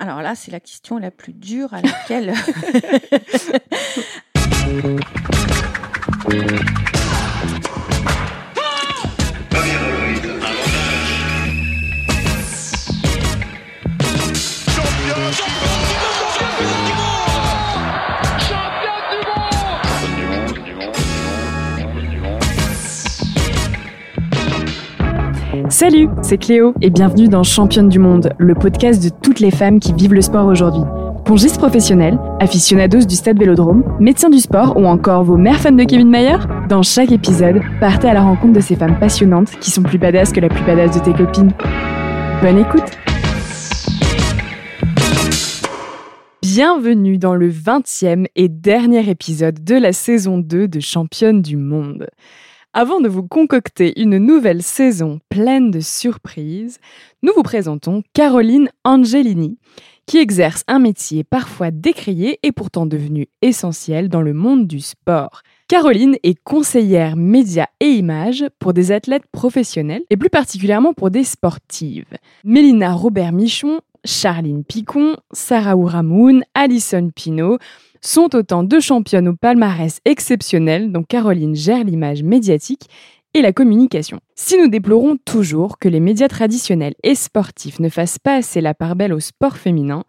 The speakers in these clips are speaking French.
Alors là, c'est la question la plus dure à laquelle. Salut, c'est Cléo et bienvenue dans Championne du Monde, le podcast de toutes les femmes qui vivent le sport aujourd'hui. Pongistes professionnels, aficionados du stade Vélodrome, médecins du sport ou encore vos mères fans de Kevin Mayer Dans chaque épisode, partez à la rencontre de ces femmes passionnantes qui sont plus badass que la plus badass de tes copines. Bonne écoute Bienvenue dans le 20e et dernier épisode de la saison 2 de Championne du Monde. Avant de vous concocter une nouvelle saison pleine de surprises, nous vous présentons Caroline Angelini, qui exerce un métier parfois décrié et pourtant devenu essentiel dans le monde du sport. Caroline est conseillère médias et images pour des athlètes professionnels et plus particulièrement pour des sportives. Mélina Robert-Michon, Charline Picon, Sarah Ouramoun, Alison Pinault, sont autant de championnes au palmarès exceptionnel dont Caroline gère l'image médiatique et la communication. Si nous déplorons toujours que les médias traditionnels et sportifs ne fassent pas assez la part belle au sport féminin,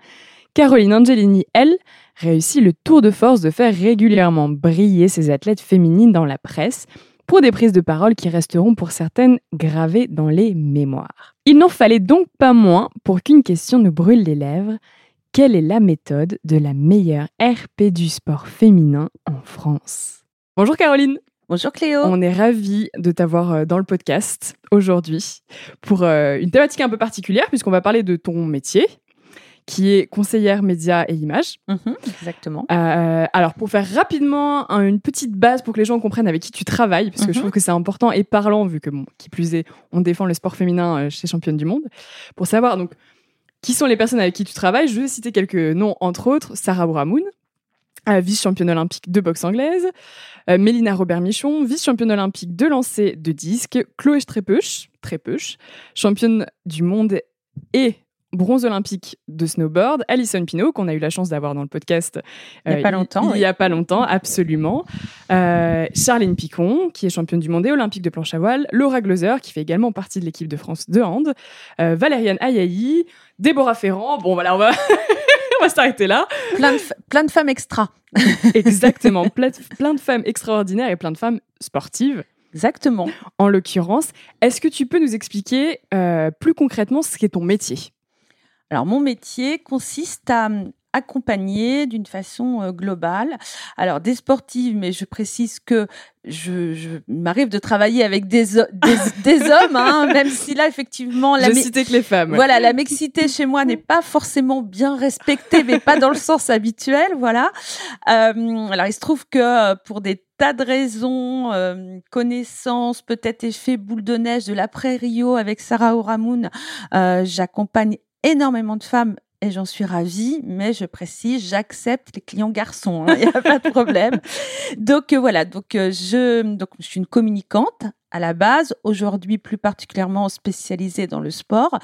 Caroline Angelini, elle, réussit le tour de force de faire régulièrement briller ses athlètes féminines dans la presse pour des prises de parole qui resteront pour certaines gravées dans les mémoires. Il n'en fallait donc pas moins pour qu'une question nous brûle les lèvres. Quelle est la méthode de la meilleure RP du sport féminin en France? Bonjour Caroline. Bonjour Cléo. On est ravis de t'avoir euh, dans le podcast aujourd'hui pour euh, une thématique un peu particulière puisqu'on va parler de ton métier qui est conseillère médias et images. Mhm, exactement. Euh, alors, pour faire rapidement une petite base pour que les gens comprennent avec qui tu travailles, parce que je mhm. trouve que c'est important et parlant, vu que, bon, qui plus est, on défend le sport féminin chez Championne du Monde, pour savoir, donc, qui sont les personnes avec qui tu travailles Je vais citer quelques noms, entre autres Sarah Bouramoun, euh, vice-championne olympique de boxe anglaise, euh, Mélina Robert-Michon, vice-championne olympique de lancer de disque, Chloé Strepeuch, championne du monde et bronze olympique de snowboard, Alison Pinault, qu'on a eu la chance d'avoir dans le podcast il n'y a pas longtemps. Il n'y a pas longtemps, absolument. Euh, Charline Picon, qui est championne du monde et olympique de planche à voile, Laura Gloser, qui fait également partie de l'équipe de France de hand, euh, Valériane Ayayi, Déborah Ferrand. Bon, voilà, on va, on va s'arrêter là. Plein de, plein de femmes extra. Exactement, plein, plein de femmes extraordinaires et plein de femmes sportives. Exactement. En l'occurrence, est-ce que tu peux nous expliquer euh, plus concrètement ce qu'est ton métier? Alors mon métier consiste à accompagner d'une façon euh, globale. Alors des sportives, mais je précise que je, m'arrive de travailler avec des, des, hommes, hein, même si là effectivement la mixité que les femmes. Voilà, la mixité chez moi n'est pas forcément bien respectée, mais pas dans le sens habituel, voilà. Euh, alors il se trouve que euh, pour des tas de raisons, connaissances, peut-être effet boule de neige de l'après-Rio avec Sarah Oramoun, j'accompagne énormément de femmes et j'en suis ravie, mais je précise, j'accepte les clients garçons, il hein, n'y a pas de problème. donc euh, voilà, donc euh, je, donc je suis une communicante à la base, aujourd'hui plus particulièrement spécialisée dans le sport,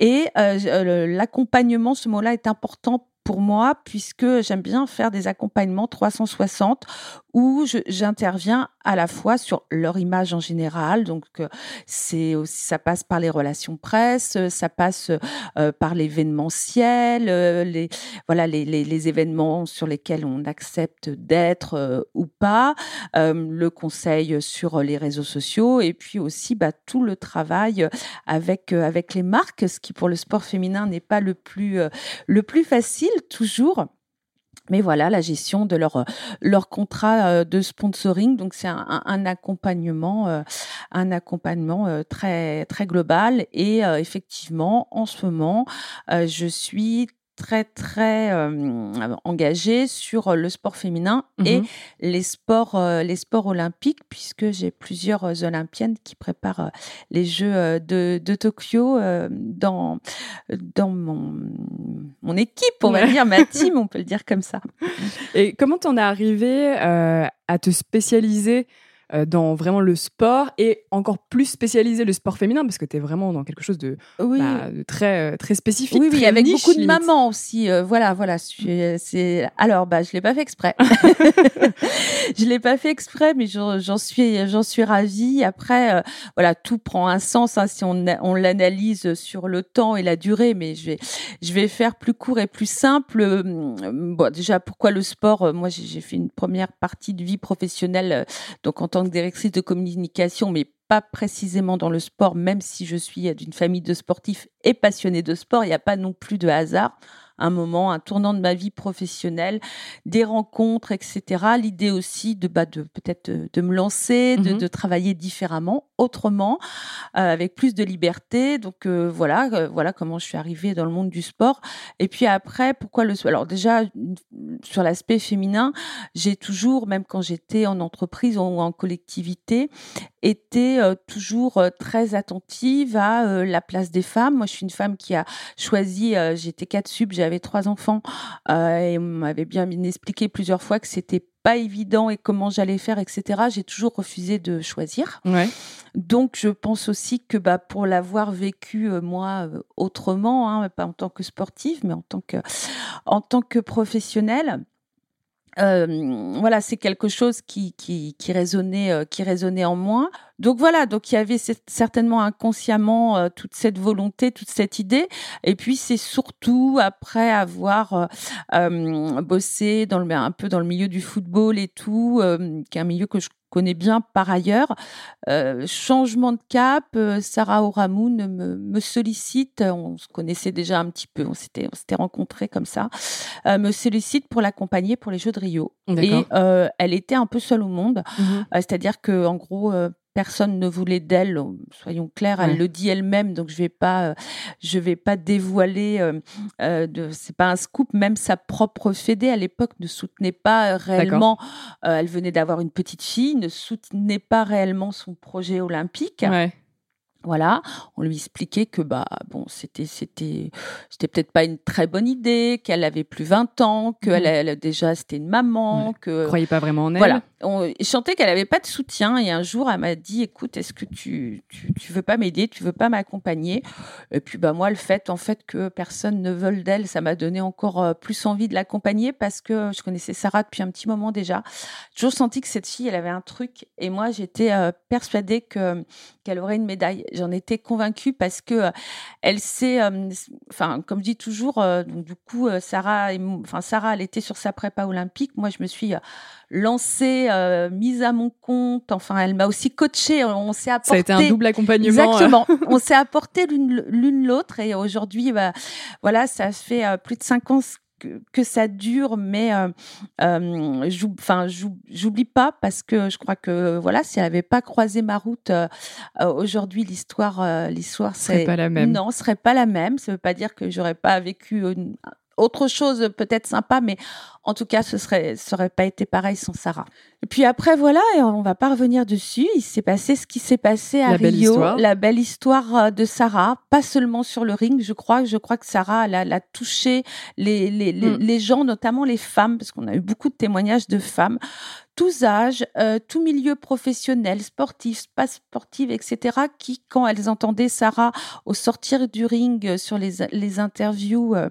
et euh, l'accompagnement, ce mot-là est important pour moi puisque j'aime bien faire des accompagnements 360 où j'interviens à la fois sur leur image en général. Donc, euh, c'est aussi, ça passe par les relations presse, ça passe euh, par l'événementiel, euh, les, voilà, les, les, les, événements sur lesquels on accepte d'être ou pas, le conseil sur les réseaux sociaux et puis aussi bah, tout le travail avec, avec les marques, ce qui pour le sport féminin n'est pas le plus, le plus facile toujours. Mais voilà, la gestion de leur, leur contrat euh, de sponsoring. Donc, c'est un, un, accompagnement, euh, un accompagnement euh, très, très global. Et effectivement, en ce moment, je suis très très euh, engagée sur le sport féminin et mmh les sports euh, les sports olympiques puisque j'ai plusieurs olympiennes qui préparent les Jeux de, de Tokyo dans dans mon mon équipe on va dire ma team on peut le dire comme ça. Et comment t'en es arrivé à te spécialiser dans vraiment le sport et encore plus spécialisé le sport féminin parce que tu es vraiment dans quelque chose de, bah, très, euh, très spécifique. Oui, oui, avec beaucoup de mamans aussi. Euh, voilà, voilà. C'est alors, bah, je l'ai pas fait exprès. je l'ai pas fait exprès, mais j'en suis, j'en suis ravie. Après, voilà, tout prend un sens hein, si on, on l'analyse sur le temps et la durée. Mais je vais, je vais faire plus court et plus simple. Bon, déjà, pourquoi le sport? Moi, j'ai fait une première partie de vie professionnelle, donc en tant que directrice de communication, mais pas précisément dans le sport, même si je suis d'une famille de sportifs et passionnée de sport, il n'y a pas non plus de hasard un moment, un tournant de ma vie professionnelle, des rencontres, etc. L'idée aussi de, bah, de peut-être de, me lancer, de, mmh de, travailler différemment, autrement, euh, avec plus de liberté. Donc euh, voilà, euh, voilà comment je suis arrivée dans le monde du sport. Et puis après, pourquoi le Alors déjà sur l'aspect féminin, j'ai toujours, même quand j'étais en entreprise ou en collectivité, été toujours très attentive à la place des femmes. Moi, je suis une femme qui a choisi. j'étais quatre sub, j'avais trois enfants euh, et on m'avait bien expliqué plusieurs fois que c'était pas évident et comment j'allais faire, etc. J'ai toujours refusé de choisir. Donc, je pense aussi que bah, pour l'avoir vécu euh, moi euh, autrement, hein, pas en tant que sportive, mais en tant que en tant que professionnelle, euh, voilà, c'est quelque chose qui, qui, qui résonnait, euh, qui résonnait en moi. Donc voilà, donc il y avait certainement inconsciemment euh, toute cette volonté, toute cette idée. Et puis c'est surtout après avoir bossé dans le, un peu dans le milieu du football et tout, qui est un milieu que je connais bien par ailleurs. Euh, changement de cap, euh, Sarah Oramoun me, me, sollicite, on se connaissait déjà un petit peu, on s'était, on s'était rencontrés comme ça, euh, me sollicite pour l'accompagner pour les Jeux de Rio. Et elle était un peu seule au monde, mmh c'est-à-dire que en gros, personne ne voulait d'elle, soyons clairs, elle le dit elle-même, donc je vais pas, euh, je vais pas dévoiler. Euh, euh, de, c'est pas un scoop. Même sa propre fédé à l'époque ne soutenait pas réellement. elle venait d'avoir une petite fille, ne soutenait pas réellement son projet olympique. Voilà, on lui expliquait que bah bon, c'était c'était c'était peut-être pas une très bonne idée, qu'elle avait plus 20 ans, qu'elle mmh. elle, déjà c'était une maman, que croyait pas vraiment en elle. Voilà, on chantait qu'elle avait pas de soutien et un jour elle m'a dit écoute, est-ce que tu, tu, tu veux pas m'aider, tu veux pas m'accompagner? Et puis bah moi le fait en fait que personne ne veuille d'elle, ça m'a donné encore euh, plus envie de l'accompagner parce que je connaissais Sarah depuis un petit moment déjà. J'ai toujours senti que cette fille, elle avait un truc et moi j'étais euh, persuadée que qu'elle aurait une médaille J'en étais convaincue parce que euh, elle sait, euh, enfin, comme je dis toujours, euh, donc, du coup, Sarah, enfin, Sarah, elle était sur sa prépa olympique. Moi, je me suis lancée, mise à mon compte. Enfin, elle m'a aussi coachée. On s'est apporté. Ça a été un double accompagnement. Exactement. on s'est apporté l'une l'autre et aujourd'hui, bah, voilà, ça fait plus de cinq ans que, ça dure, mais euh, euh enfin, j'oublie pas parce que je crois que voilà, si elle n'avait pas croisé ma route euh, aujourd'hui, l'histoire, l'histoire serait pas la même. Non, serait pas la même. Ça veut pas dire que j'aurais pas vécu autre chose peut-être sympa, mais en tout cas, ce serait, ça aurait pas été pareil sans Sarah. Et puis après, voilà, et on va pas revenir dessus. Il s'est passé ce qui s'est passé à Rio, la belle histoire euh, de Sarah, pas seulement sur le ring. Je crois, je crois que Sarah, elle a, touché les, les, les, mm. les gens, notamment les femmes, parce qu'on a eu beaucoup de témoignages de femmes tous âges, euh, tout milieu professionnel, sportif, pas sportif, etc., qui, quand elles entendaient Sarah au sortir du ring euh, sur les, les interviews euh,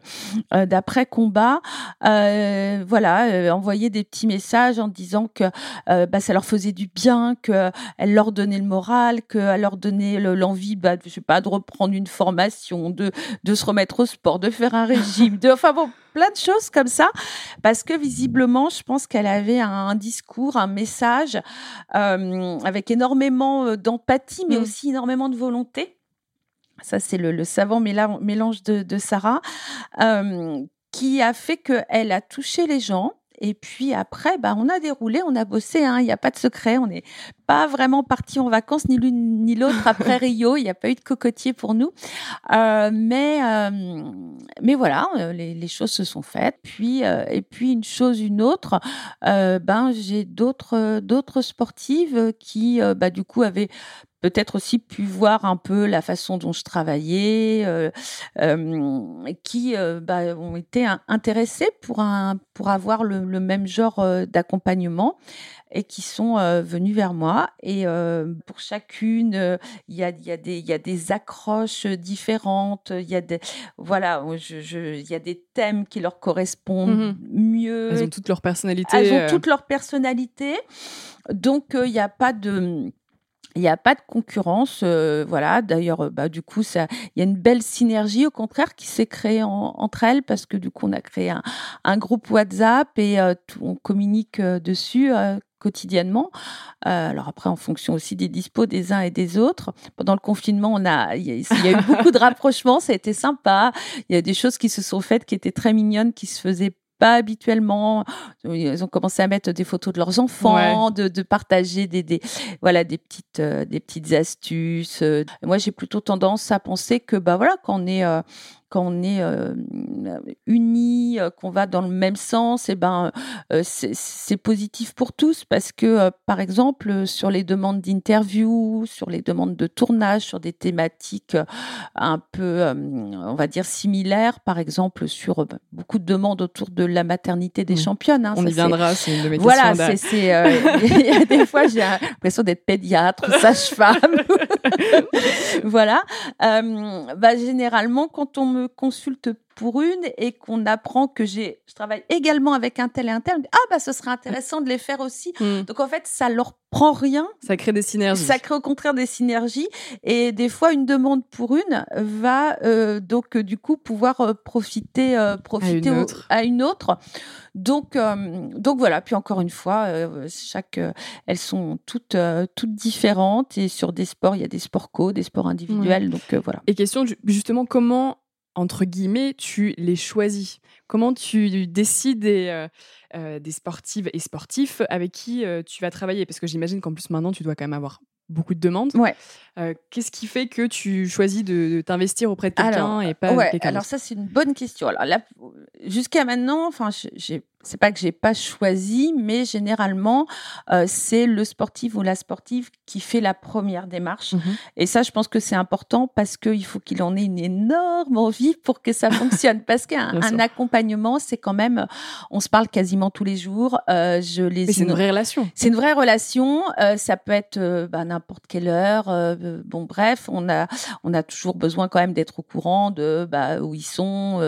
d'après combat, voilà, envoyaient des petits messages en disant que bah, ça leur faisait du bien, que elle leur donnait le moral, qu'elle leur donnait l'envie, bah, je sais pas, de reprendre une formation, de, de se remettre au sport, de faire un régime, de, enfin bon, plein de choses comme ça, parce que visiblement, je pense qu'elle avait un, discours, un message euh, avec énormément euh, d'empathie, mais mm. aussi énormément de volonté. Ça, c'est le, savant mélange de, Sarah, euh, qui a fait qu'elle a touché les gens et puis après, bah, on a déroulé, on a bossé, hein, il n'y a pas de secret, on n'est pas vraiment parti en vacances, ni l'une ni l'autre après Rio, il n'y a pas eu de cocotier pour nous. Euh, mais, euh, mais voilà, euh, les, les, choses se sont faites. Puis, euh, et puis une chose, une autre, ben, j'ai d'autres, d'autres sportives qui, bah, du coup, avaient peut-être aussi pu voir un peu la façon dont je travaillais, euh, euh, qui euh, bah, ont été intéressés pour, un, pour avoir le, le même genre d'accompagnement et qui sont venus vers moi. Et pour chacune, il y, a, y, a des, y a des accroches différentes, il y a des, voilà, je, je, y a des thèmes qui leur correspondent mmh mieux. Elles ont toutes leur personnalité. Elles ont toutes leur personnalité. Donc, il n'y a pas de il n'y a pas de concurrence, euh, voilà. D'ailleurs, euh, bah, du coup, ça, il y a une belle synergie, au contraire, qui s'est créée entre elles parce que du coup, on a créé un, groupe WhatsApp et euh, on communique dessus quotidiennement. alors après, en fonction aussi des dispos des uns et des autres. Pendant le confinement, on a, il y, a eu beaucoup de rapprochements, ça a été sympa. Il y a des choses qui se sont faites qui étaient très mignonnes, qui se faisaient pas habituellement. Ils ont commencé à mettre des photos de leurs enfants, de, de, partager des, des, voilà des petites euh, des petites astuces. Moi, j'ai plutôt tendance à penser que bah voilà quand on est euh, quand on est euh, unis, euh, qu'on va dans le même sens, et eh ben euh, c'est positif pour tous parce que par exemple sur les demandes d'interview, sur les demandes de tournage, sur des thématiques un peu on va dire similaires, par exemple sur beaucoup de demandes autour de la maternité des championnes. Hein, on y viendra, c'est une de mes voilà, c'est des fois j'ai l'impression d'être pédiatre, sage-femme, voilà. bah généralement quand on me consulte pour une et qu'on apprend que j'ai, je travaille également avec un tel et un tel, ah bah ce serait intéressant de les faire aussi. Hmm. Donc en fait, ça leur prend rien. Ça crée des synergies. Ça crée au contraire des synergies et des fois une demande pour une va euh, donc du coup pouvoir euh, profiter euh, profiter à une, autre. Donc donc voilà. Puis encore une fois, chaque elles sont toutes toutes différentes et sur des sports il y a des sports co, des sports individuels. Donc voilà. Et question justement comment entre guillemets, tu les choisis Comment tu décides des, euh, euh, des sportives et sportifs avec qui euh, tu vas travailler? Parce que j'imagine qu'en plus maintenant, tu dois quand même avoir beaucoup de demandes. Ouais. Qu'est-ce qui fait que tu choisis de, t'investir auprès de quelqu'un et pas ouais, quelqu'un Alors ça, c'est une bonne question. Alors là, jusqu'à maintenant, enfin, j'ai c'est pas que j'ai pas choisi, mais généralement, euh, c'est le sportif ou la sportive qui fait la première démarche. Mhm. Et ça, je pense que c'est important parce qu'il faut qu'il en ait une énorme envie pour que ça fonctionne. parce qu'un accompagnement, c'est quand même, on se parle quasiment tous les jours. Euh, je les. c'est une vraie relation. C'est une vraie relation. Euh, ça peut être bah, n'importe quelle heure. Bon, bref, on a, on a toujours besoin quand même d'être au courant de bah, où ils sont,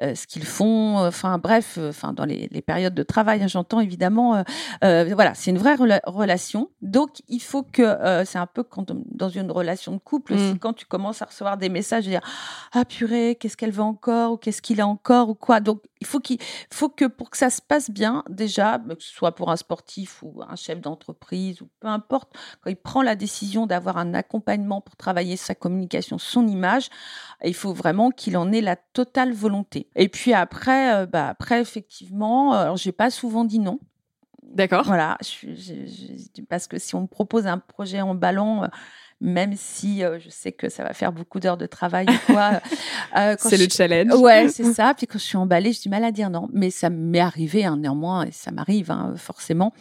ce qu'ils font. Enfin, bref, enfin dans les les, périodes de travail, hein, j'entends évidemment. Euh, euh, voilà, c'est une vraie relation. Donc, il faut que, euh, c'est un peu quand, dans une relation de couple aussi, mm. quand tu commences à recevoir des messages, dire ah purée, qu'est-ce qu'elle veut encore ou qu'est-ce qu'il a encore ou quoi? Donc, il faut qu'il faut que pour que ça se passe bien, déjà, que ce soit pour un sportif ou un chef d'entreprise ou peu importe, quand il prend la décision d'avoir un accompagnement pour travailler sa communication, son image, il faut vraiment qu'il en ait la totale volonté. Et puis après, bah après effectivement alors, j'ai pas souvent dit non. D'accord. Voilà, parce que si on me propose un projet en ballon, euh, même si euh, je sais que ça va faire beaucoup d'heures de travail quoi. Euh, c'est le challenge. Ouais, c'est ça. Puis quand je suis emballée, j'ai du mal à dire non. Mais ça m'est arrivé hein, néanmoins, et ça m'arrive hein, forcément.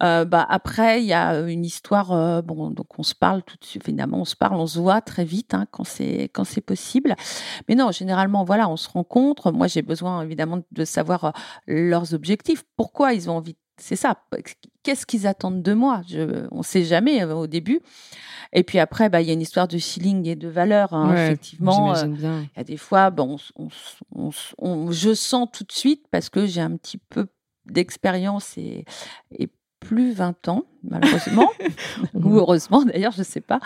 bah après, il y a une histoire. bon, donc on se parle tout de suite. Évidemment, on se parle, on se voit très vite hein, quand c'est quand c'est possible. Mais non, généralement, voilà, on se rencontre. Moi, j'ai besoin évidemment de savoir leurs objectifs. Pourquoi ils ont envie c'est ça. Qu'est-ce qu'ils attendent de moi? Je, On ne sait jamais au début. Et puis après, bah, il y a une histoire de feeling et de valeur. Hein, effectivement, euh, il y a des fois, je sens tout de suite parce que j'ai un petit peu d'expérience et, et plus 20 ans, malheureusement, ou heureusement d'ailleurs, je ne sais pas.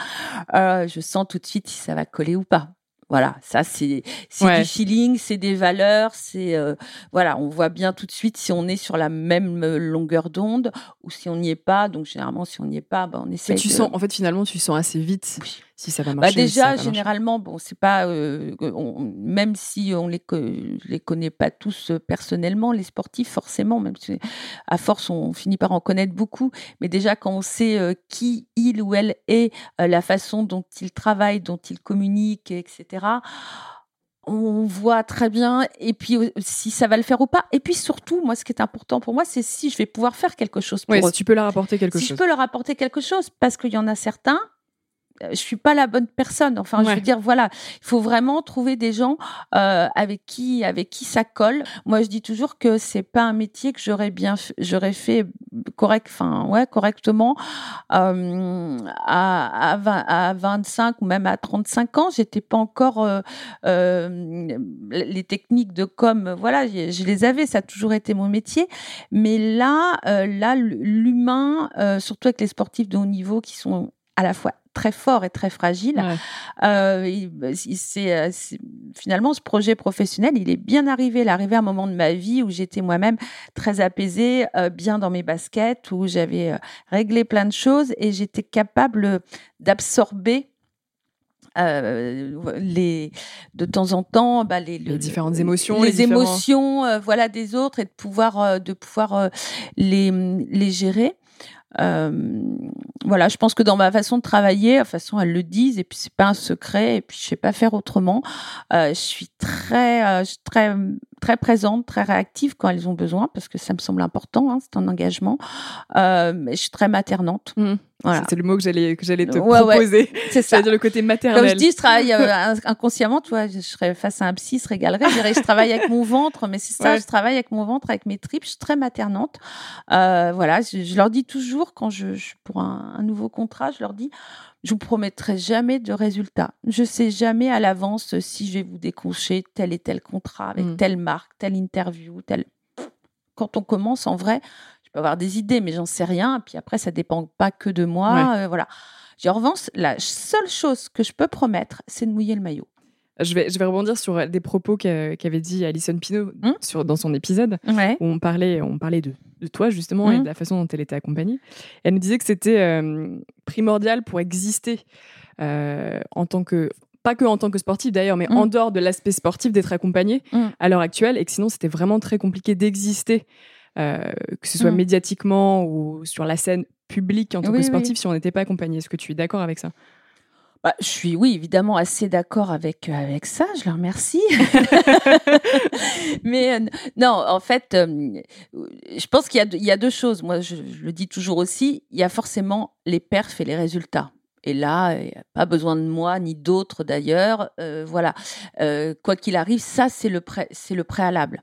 Euh, je sens tout de suite si ça va coller ou pas. Voilà, ça c'est du feeling, c'est des valeurs, c'est euh, voilà, on voit bien tout de suite si on est sur la même euh, longueur d'onde ou si on n'y est pas. Donc généralement, si on n'y est pas, ben, on essaie. tu sens, en fait, finalement, tu sens assez vite si ça va bah, marcher. Bah déjà, généralement, bon, c'est pas euh, même si on les les connaît pas tous personnellement, les sportifs forcément, même si à force on finit par en connaître beaucoup, mais déjà quand on sait qui il ou elle est, la façon dont il travaille, dont il communique, etc on voit très bien et puis si ça va le faire ou pas. Et puis surtout, moi, ce qui est important pour moi, c'est si je vais pouvoir faire quelque chose pour Si tu peux leur apporter quelque chose. Si je peux leur apporter quelque chose, parce qu'il y en a certains je suis pas la bonne personne. Enfin, je veux dire, voilà, il faut vraiment trouver des gens euh, avec qui, avec qui ça colle. Moi, je dis toujours que c'est pas un métier que j'aurais bien, j'aurais fait correct, enfin, ouais, correctement euh, à, à, 25 ou même à 35 ans. J'étais pas encore euh, euh, les techniques de com. Voilà, je, je, les avais. Ça a toujours été mon métier. Mais là, euh, là, l'humain, euh, surtout avec les sportifs de haut niveau qui sont à la fois très forts et très fragiles. Euh, c'est, finalement ce projet professionnel, il est bien arrivé. Il est arrivé à un moment de ma vie où j'étais moi-même très apaisée, bien dans mes baskets, où j'avais réglé plein de choses et j'étais capable d'absorber les de temps en temps bah, les, les différentes émotions les, émotions voilà des autres et de pouvoir de pouvoir les les gérer euh, voilà, je pense que dans ma façon de travailler, de toute façon, elles le disent, et puis c'est pas un secret, et puis je sais pas faire autrement. Euh, je suis très, euh, très, très présente, très réactive quand elles ont besoin, parce que ça me semble important, hein, c'est un engagement. Euh, je suis très maternante. Mmh. Voilà. C'était le mot que j'allais que j'allais te proposer. C'est ça. dire le côté maternel. Comme je dis, je travaille euh, inconsciemment. Tu vois, je serais face à un psy, se régalerait. Je dirais, je travaille avec mon ventre, mais c'est ça. Je travaille avec mon ventre, avec mes tripes. Je suis très maternante. Euh, voilà, je, leur dis toujours quand je, je pour un, un, nouveau contrat, je leur dis, je vous promettrai jamais de résultats. Je sais jamais à l'avance si je vais vous décrocher tel et tel contrat avec mm. telle marque, telle interview, tel. Quand on commence, en vrai, je peux avoir des idées, mais j'en sais rien. Puis après, ça dépend pas que de moi. Euh, voilà. En revanche, la seule chose que je peux promettre, c'est de mouiller le maillot. Je vais, je vais rebondir sur des propos qu'avait dit Alison Pino hmm sur, dans son épisode, où on parlait, on parlait de, de toi justement et hmm de la façon dont elle était accompagnée. Elle nous disait que c'était euh, primordial pour exister euh, en tant que pas que en tant que sportif d'ailleurs, mais en hmm. dehors de l'aspect sportif, d'être accompagné à l'heure actuelle, et que sinon c'était vraiment très compliqué d'exister euh, que ce soit mmh. médiatiquement ou sur la scène publique en tant que sportif, si on n'était pas accompagné. Est-ce que tu es d'accord avec ça? Bah, je suis, oui, évidemment, assez d'accord avec, euh, avec ça. Je leur remercie. Mais euh, non, en fait, je pense qu'il y, y, a deux choses. Moi, je, le dis toujours aussi. Il y a forcément les perfs et les résultats. Et là, il n'y a pas besoin de moi ni d'autres d'ailleurs. voilà. quoi qu'il arrive, ça, c'est le, pré c'est le préalable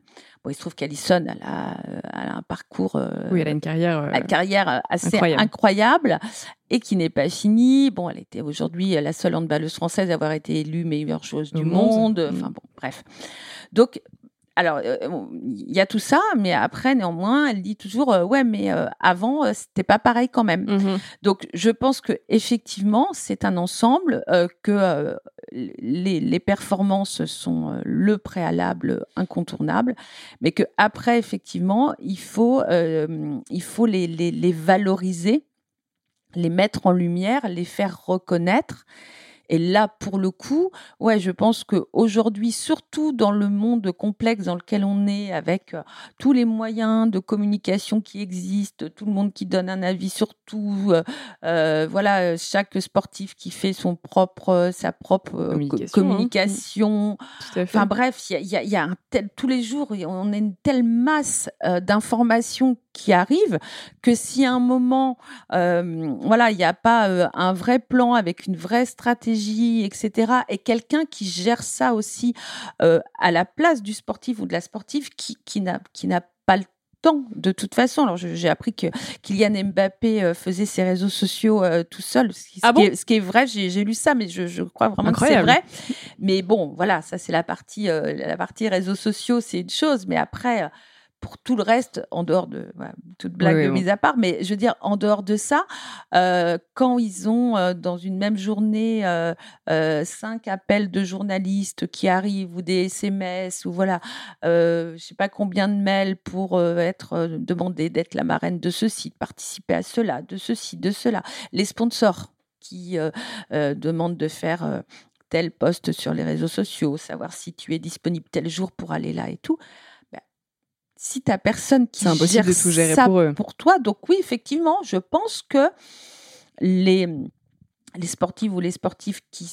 il se trouve qu'Alison, elle a, elle a, un parcours. Euh, oui, elle a une carrière. une carrière assez incroyable. et qui n'est pas finie. Bon, elle était aujourd'hui la seule handballeuse française à avoir été élue meilleure chose du monde. Mm. Enfin bon, bref. Donc, alors, euh, il y a tout ça, mais après, néanmoins, elle dit toujours, euh, ouais, mais euh, avant, c'était pas pareil quand même. Mmh Donc, je pense que effectivement, c'est un ensemble que les, performances sont le préalable incontournable, mais que après, effectivement, il faut, il faut les, les, les valoriser, les mettre en lumière, les faire reconnaître et là, pour le coup, ouais, je pense qu'aujourd'hui, surtout dans le monde complexe dans lequel on est, avec euh, tous les moyens de communication qui existent, tout le monde qui donne un avis sur tout, euh, euh voilà, chaque sportif qui fait son propre, sa propre communication. Hein. Enfin bref, il y a, y a, un tel, tous les jours, on a une telle masse d'informations qui arrivent que si à un moment, voilà, il n'y a pas un vrai plan avec une vraie stratégie etc. Et quelqu'un qui gère ça aussi euh, à la place du sportif ou de la sportive qui, qui n'a pas le temps de toute façon. Alors j'ai appris que Kylian Mbappé euh, faisait ses réseaux sociaux euh, tout seul, ce qui, ah est, ce qui est vrai. J'ai lu ça, mais je, crois vraiment que c'est vrai. Mais bon, voilà, ça c'est la partie la partie réseaux sociaux, c'est une chose, mais après pour tout le reste, en dehors de toute blague mise à part, mais je veux dire, en dehors de ça, euh, quand ils ont euh, dans une même journée euh, cinq appels de journalistes qui arrivent ou des SMS ou voilà, je sais pas combien de mails pour être demandé d'être la marraine de ceci, de participer à cela, de ceci, de cela, les sponsors qui demandent de faire tel poste sur les réseaux sociaux, savoir si tu es disponible tel jour pour aller là et tout si tu personne qui gère de tout gérer ça pour, eux. pour toi, donc oui, effectivement, je pense que les, les sportifs ou les sportifs qui,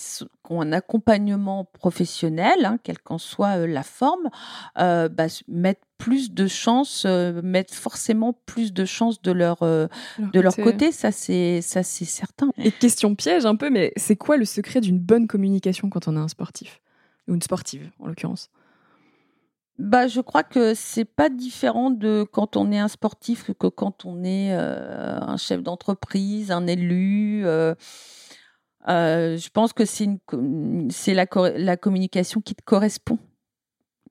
ont un accompagnement professionnel, hein, quelle qu'en soit euh, la forme, euh, bah, mettent plus de chances, mettent forcément plus de chances de leur, de leur côté. Ça, c'est, ça, c'est certain. Et question piège un peu, mais c'est quoi le secret d'une bonne communication quand on a un sportif? Ou une sportive, en l'occurrence? Bah, je crois que c'est pas différent de quand on est un sportif que quand on est un chef d'entreprise, un élu. je pense que c'est c'est la, la communication qui te correspond.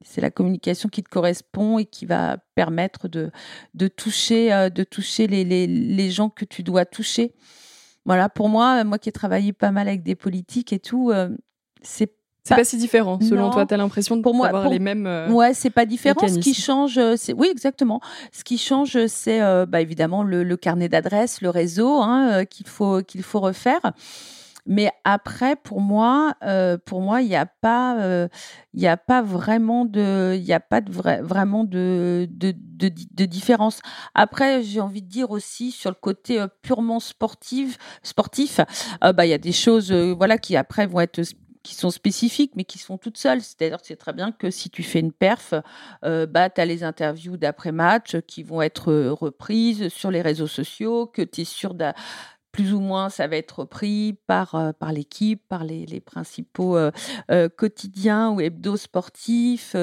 C'est la communication qui te correspond et qui va permettre de, de toucher, euh, de toucher les, les, les, gens que tu dois toucher. Voilà, pour moi, moi qui ai travaillé pas mal avec des politiques et tout, euh, c'est c'est pas si différent, selon toi. Tu as l'impression d'avoir les mêmes. Euh, ouais, c'est pas différent. Ce qui change, c'est oui, exactement. Ce qui change, c'est bah, évidemment le, le carnet d'adresses, le réseau hein, qu'il faut qu'il faut refaire. Mais après, pour moi, euh, pour moi, il n'y a pas, euh, il a pas vraiment de, il a pas de vrai, vraiment de, de, de, de différence. Après, j'ai envie de dire aussi sur le côté euh, purement sportif, sportif, bah il y a des choses, voilà, qui après vont être qui sont spécifiques, mais qui sont toutes seules. C'est-à-dire c'est très bien que si tu fais une perf, euh, bah, tu as les interviews d'après-match qui vont être reprises sur les réseaux sociaux, que tu es sûr plus ou moins, ça va être repris par, euh, par l'équipe, par les, les principaux euh, euh, quotidiens ou hebdo sportifs.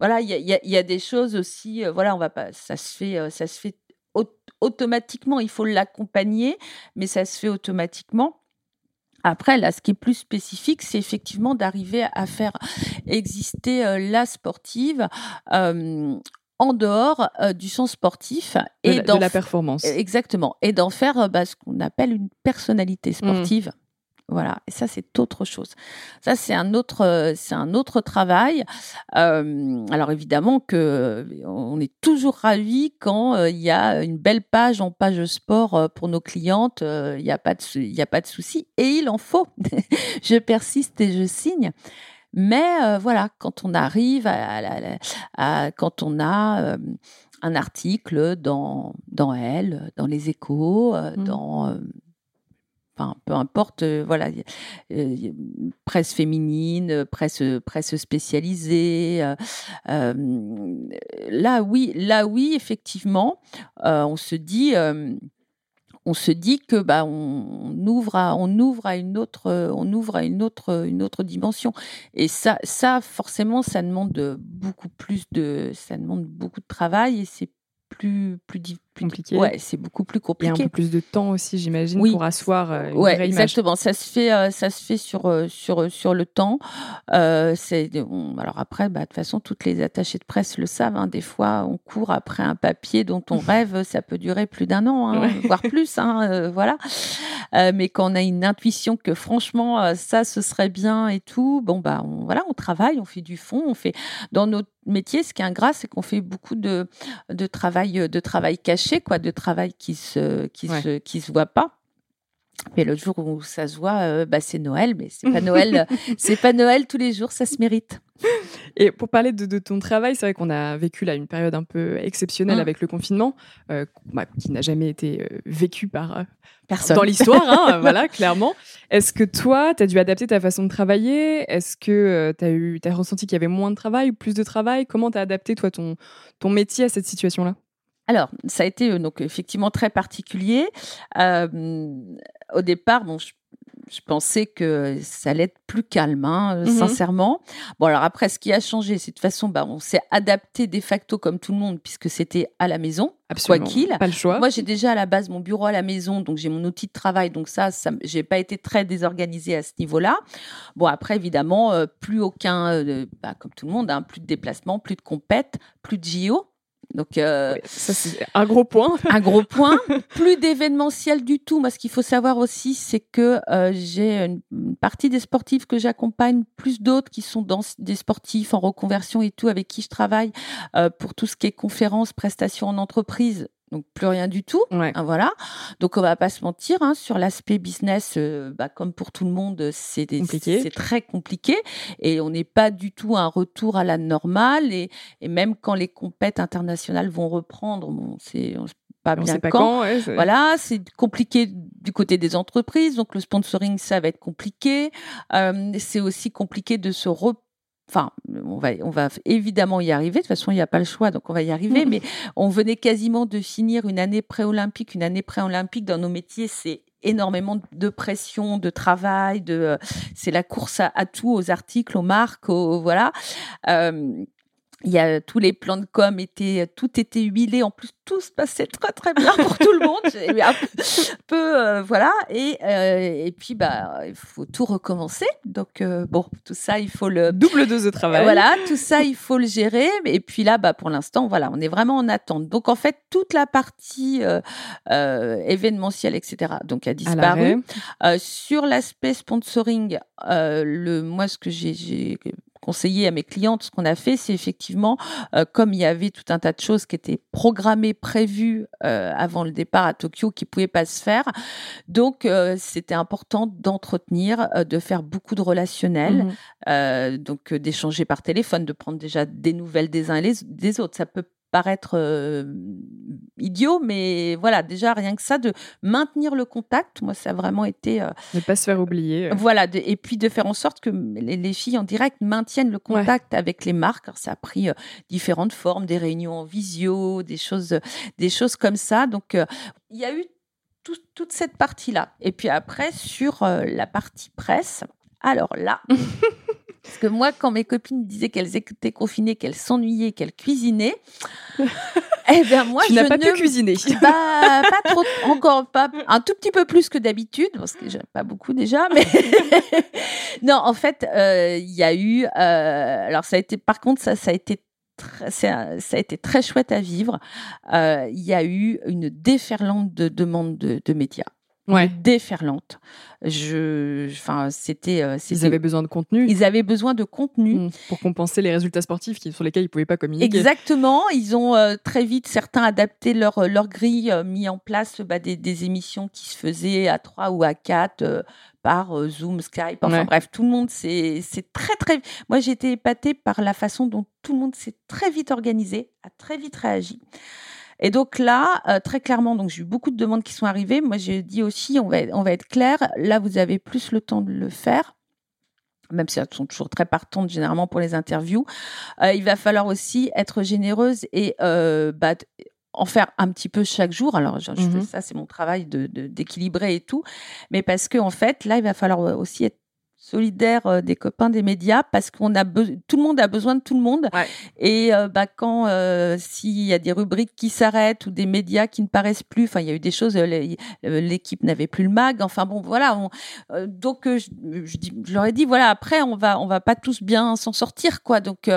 voilà, il y a, y a, des choses aussi. voilà, on va pas, ça se fait, ça se fait automatiquement. Il faut l'accompagner, mais ça se fait automatiquement. Après, là, ce qui est plus spécifique, c'est effectivement d'arriver à faire exister la sportive en dehors euh, du son sportif et de, la, performance. Exactement. Et d'en faire euh, bah, ce qu'on appelle une personnalité mmh. Voilà, et ça c'est autre chose. Ça c'est un autre, euh, c'est un autre travail. alors évidemment que on est toujours ravi quand il y a une belle page en page sport pour nos clientes. Il n'y a pas de, il y a pas de souci, et il en faut. je persiste et je signe. Mais euh, voilà, quand on arrive à, quand on a euh, un article dans, dans Elle, dans les échos, euh, mmh. dans Peu importe, voilà, presse féminine, presse, presse spécialisée. là, oui, là, oui, effectivement, on se dit on se dit que bah on, ouvre à on ouvre à une autre on ouvre à une autre une autre dimension et ça ça forcément ça demande beaucoup plus de ça demande beaucoup de travail et c'est plus plus, compliqué. Ouais, c'est beaucoup plus compliqué. Et un peu plus de temps aussi, j'imagine, pour asseoir euh, une ouais, exactement. Ça se fait, euh, ça se fait sur euh, sur sur le temps. c'est alors après, bah, de toute façon, toutes les attachées de presse le savent. Hein. des fois, on court après un papier dont on rêve, ça peut durer plus d'un an, hein, voire plus. Hein, voilà. mais quand on a une intuition que franchement, ça, ce serait bien et tout, bon bah, on, voilà, on travaille, on fait du fond, on fait dans notre métier, ce qui est ingrat, c'est qu'on fait beaucoup de, de travail, de travail caché quoi, de travail qui se, qui se, qui se voit pas. Mais le jour où ça se voit, euh, bah, c'est Noël, mais c'est pas Noël, c'est pas Noël tous les jours, ça se mérite. Et pour parler de, ton travail, c'est vrai qu'on a vécu là une période un peu exceptionnelle mmh. avec le confinement, euh, bah, qui n'a jamais été euh, vécu par personne dans l'histoire, hein, voilà, clairement. Est-ce que toi, tu as dû adapter ta façon de travailler? Est-ce que tu as eu, as ressenti qu'il y avait moins de travail ou plus de travail? Comment tu as adapté toi ton ton métier à cette situation-là? Alors, ça a été euh, donc effectivement très particulier. Euh, au départ, bon, je, pensais que ça allait être plus calme, hein, euh, mmh sincèrement. Bon, alors après, ce qui a changé, c'est de toute façon, bah, on s'est adapté de facto comme tout le monde, puisque c'était à la maison, quoi qu'il. Pas le choix. Moi, j'ai déjà à la base mon bureau à la maison, donc j'ai mon outil de travail, donc ça, ça j'ai pas été très désorganisée à ce niveau-là. Bon, après, évidemment, plus aucun, bah, comme tout le monde, hein, plus de déplacements, plus de compètes, plus de JO. Donc, euh, ça c'est un gros point. un gros point. Plus d'événementiel du tout. Moi, ce qu'il faut savoir aussi, c'est que euh, j'ai une, partie des sportifs que j'accompagne, plus d'autres qui sont dans des sportifs en reconversion et tout, avec qui je travaille euh, pour tout ce qui est conférences, prestations en entreprise donc plus rien du tout. Hein, voilà. Donc on va pas se mentir hein, sur l'aspect business, euh, bah, comme pour tout le monde, c'est c'est très compliqué et on n'est pas du tout un retour à la normale et, et même quand les compètes internationales vont reprendre, bon, c'est pas bien pas quand. voilà, c'est compliqué du côté des entreprises, donc le sponsoring ça va être compliqué. Euh, c'est aussi compliqué de se reprendre Enfin, on va, on va évidemment y arriver. De toute façon, il n'y a pas le choix, donc on va y arriver. Mais on venait quasiment de finir une année pré-olympique. Une année pré-olympique dans nos métiers, c'est énormément de pression, de travail, de c'est la course à, tout, aux articles, aux marques, aux, voilà. Euh, il y a tous les plans de com étaient tout était huilé. En plus tout se passait très très bien pour tout le monde. Un peu, euh, voilà. Et euh, et puis bah il faut tout recommencer. Donc euh, bon tout ça il faut le double dose de travail. Voilà tout ça il faut le gérer. Et puis là bah pour l'instant voilà on est vraiment en attente. Donc en fait toute la partie événementielle etc donc a disparu. sur l'aspect sponsoring le moi ce que j'ai conseiller à mes clientes, ce qu'on a fait, c'est effectivement, euh, comme il y avait tout un tas de choses qui étaient programmées, prévues euh, avant le départ à Tokyo, qui pouvaient pas se faire. Donc, euh, c'était important d'entretenir, de faire beaucoup de relationnels, mmh donc d'échanger par téléphone, de prendre déjà des nouvelles des uns et des autres. Ça peut paraître euh, idiot, mais voilà, déjà rien que ça, de maintenir le contact, moi ça a vraiment été... Euh, ne pas se faire oublier. Voilà, et puis de faire en sorte que les, filles en direct maintiennent le contact avec les marques. ça a pris euh, différentes formes, des réunions en visio, des choses, des choses comme ça. Donc il y a eu toute cette partie-là. Et puis après, sur la partie presse, alors là... Parce que moi, quand mes copines disaient qu'elles étaient confinées, qu'elles s'ennuyaient, qu'elles cuisinaient, eh bien moi, tu n'as pas pu cuisiner. Bah, pas trop, encore pas, un tout petit peu plus que d'habitude, parce que j'aime pas beaucoup déjà, mais non, en fait, euh, il y a eu, euh, alors ça a été, par contre, ça, ça a été ça a été très chouette à vivre. Euh, il y a eu une déferlante de demandes de, de médias ouais. déferlante. Je, enfin, c'était, euh, Ils avaient besoin de contenu. Ils avaient besoin de contenu mmh. pour compenser les résultats sportifs sur lesquels ils pouvaient pas communiquer. Exactement. Ils ont euh, très vite certains adapté leur leur grille, euh, mis en place bah, des, des, émissions qui se faisaient à trois ou à quatre. par Zoom, Skype, enfin bref, tout le monde c'est très très. Moi j'ai été épatée par la façon dont tout le monde s'est très vite organisé, a très vite réagi. Et donc là, euh, très clairement, donc j'ai eu beaucoup de demandes qui sont arrivées. Moi, j'ai dit aussi, on va, on va être clair. Là, vous avez plus le temps de le faire même si elles sont toujours très partantes généralement pour les interviews. Euh, il va falloir aussi être généreuse et euh, bah, en faire un petit peu chaque jour. Alors, je, fais mmh ça, c'est mon travail de d'équilibrer et tout. Mais parce que en fait, là, il va falloir aussi être solidaire euh, des copains des médias parce qu'on a tout le monde a besoin de tout le monde. Et euh, bah quand euh, s'il y a des rubriques qui s'arrêtent ou des médias qui ne paraissent plus enfin il y a eu des choses l'équipe n'avait plus le mag enfin bon voilà donc je, je, leur ai dit voilà après on va on va pas tous bien s'en sortir quoi. Donc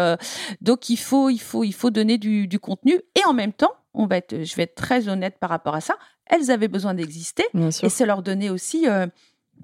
donc il faut il faut il faut donner du, du contenu. Et en même temps on va être je vais être très honnête par rapport à ça elles avaient besoin d'exister. Et c'est leur donner aussi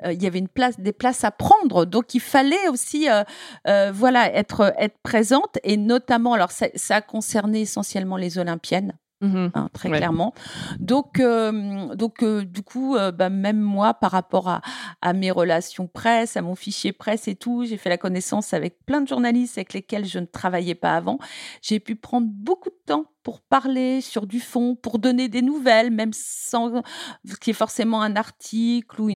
euh, il y avait une place, des places à prendre, donc il fallait aussi, euh, euh, voilà, être être présente et notamment, alors ça, ça a concerné essentiellement les Olympiennes. Mmh hein, très clairement. Donc, donc du coup, bah, même moi, par rapport à, à, mes relations presse, à mon fichier presse et tout, j'ai fait la connaissance avec plein de journalistes avec lesquels je ne travaillais pas avant. J'ai pu prendre beaucoup de temps pour parler sur du fond, pour donner des nouvelles, même sans qu'il y ait forcément un article ou une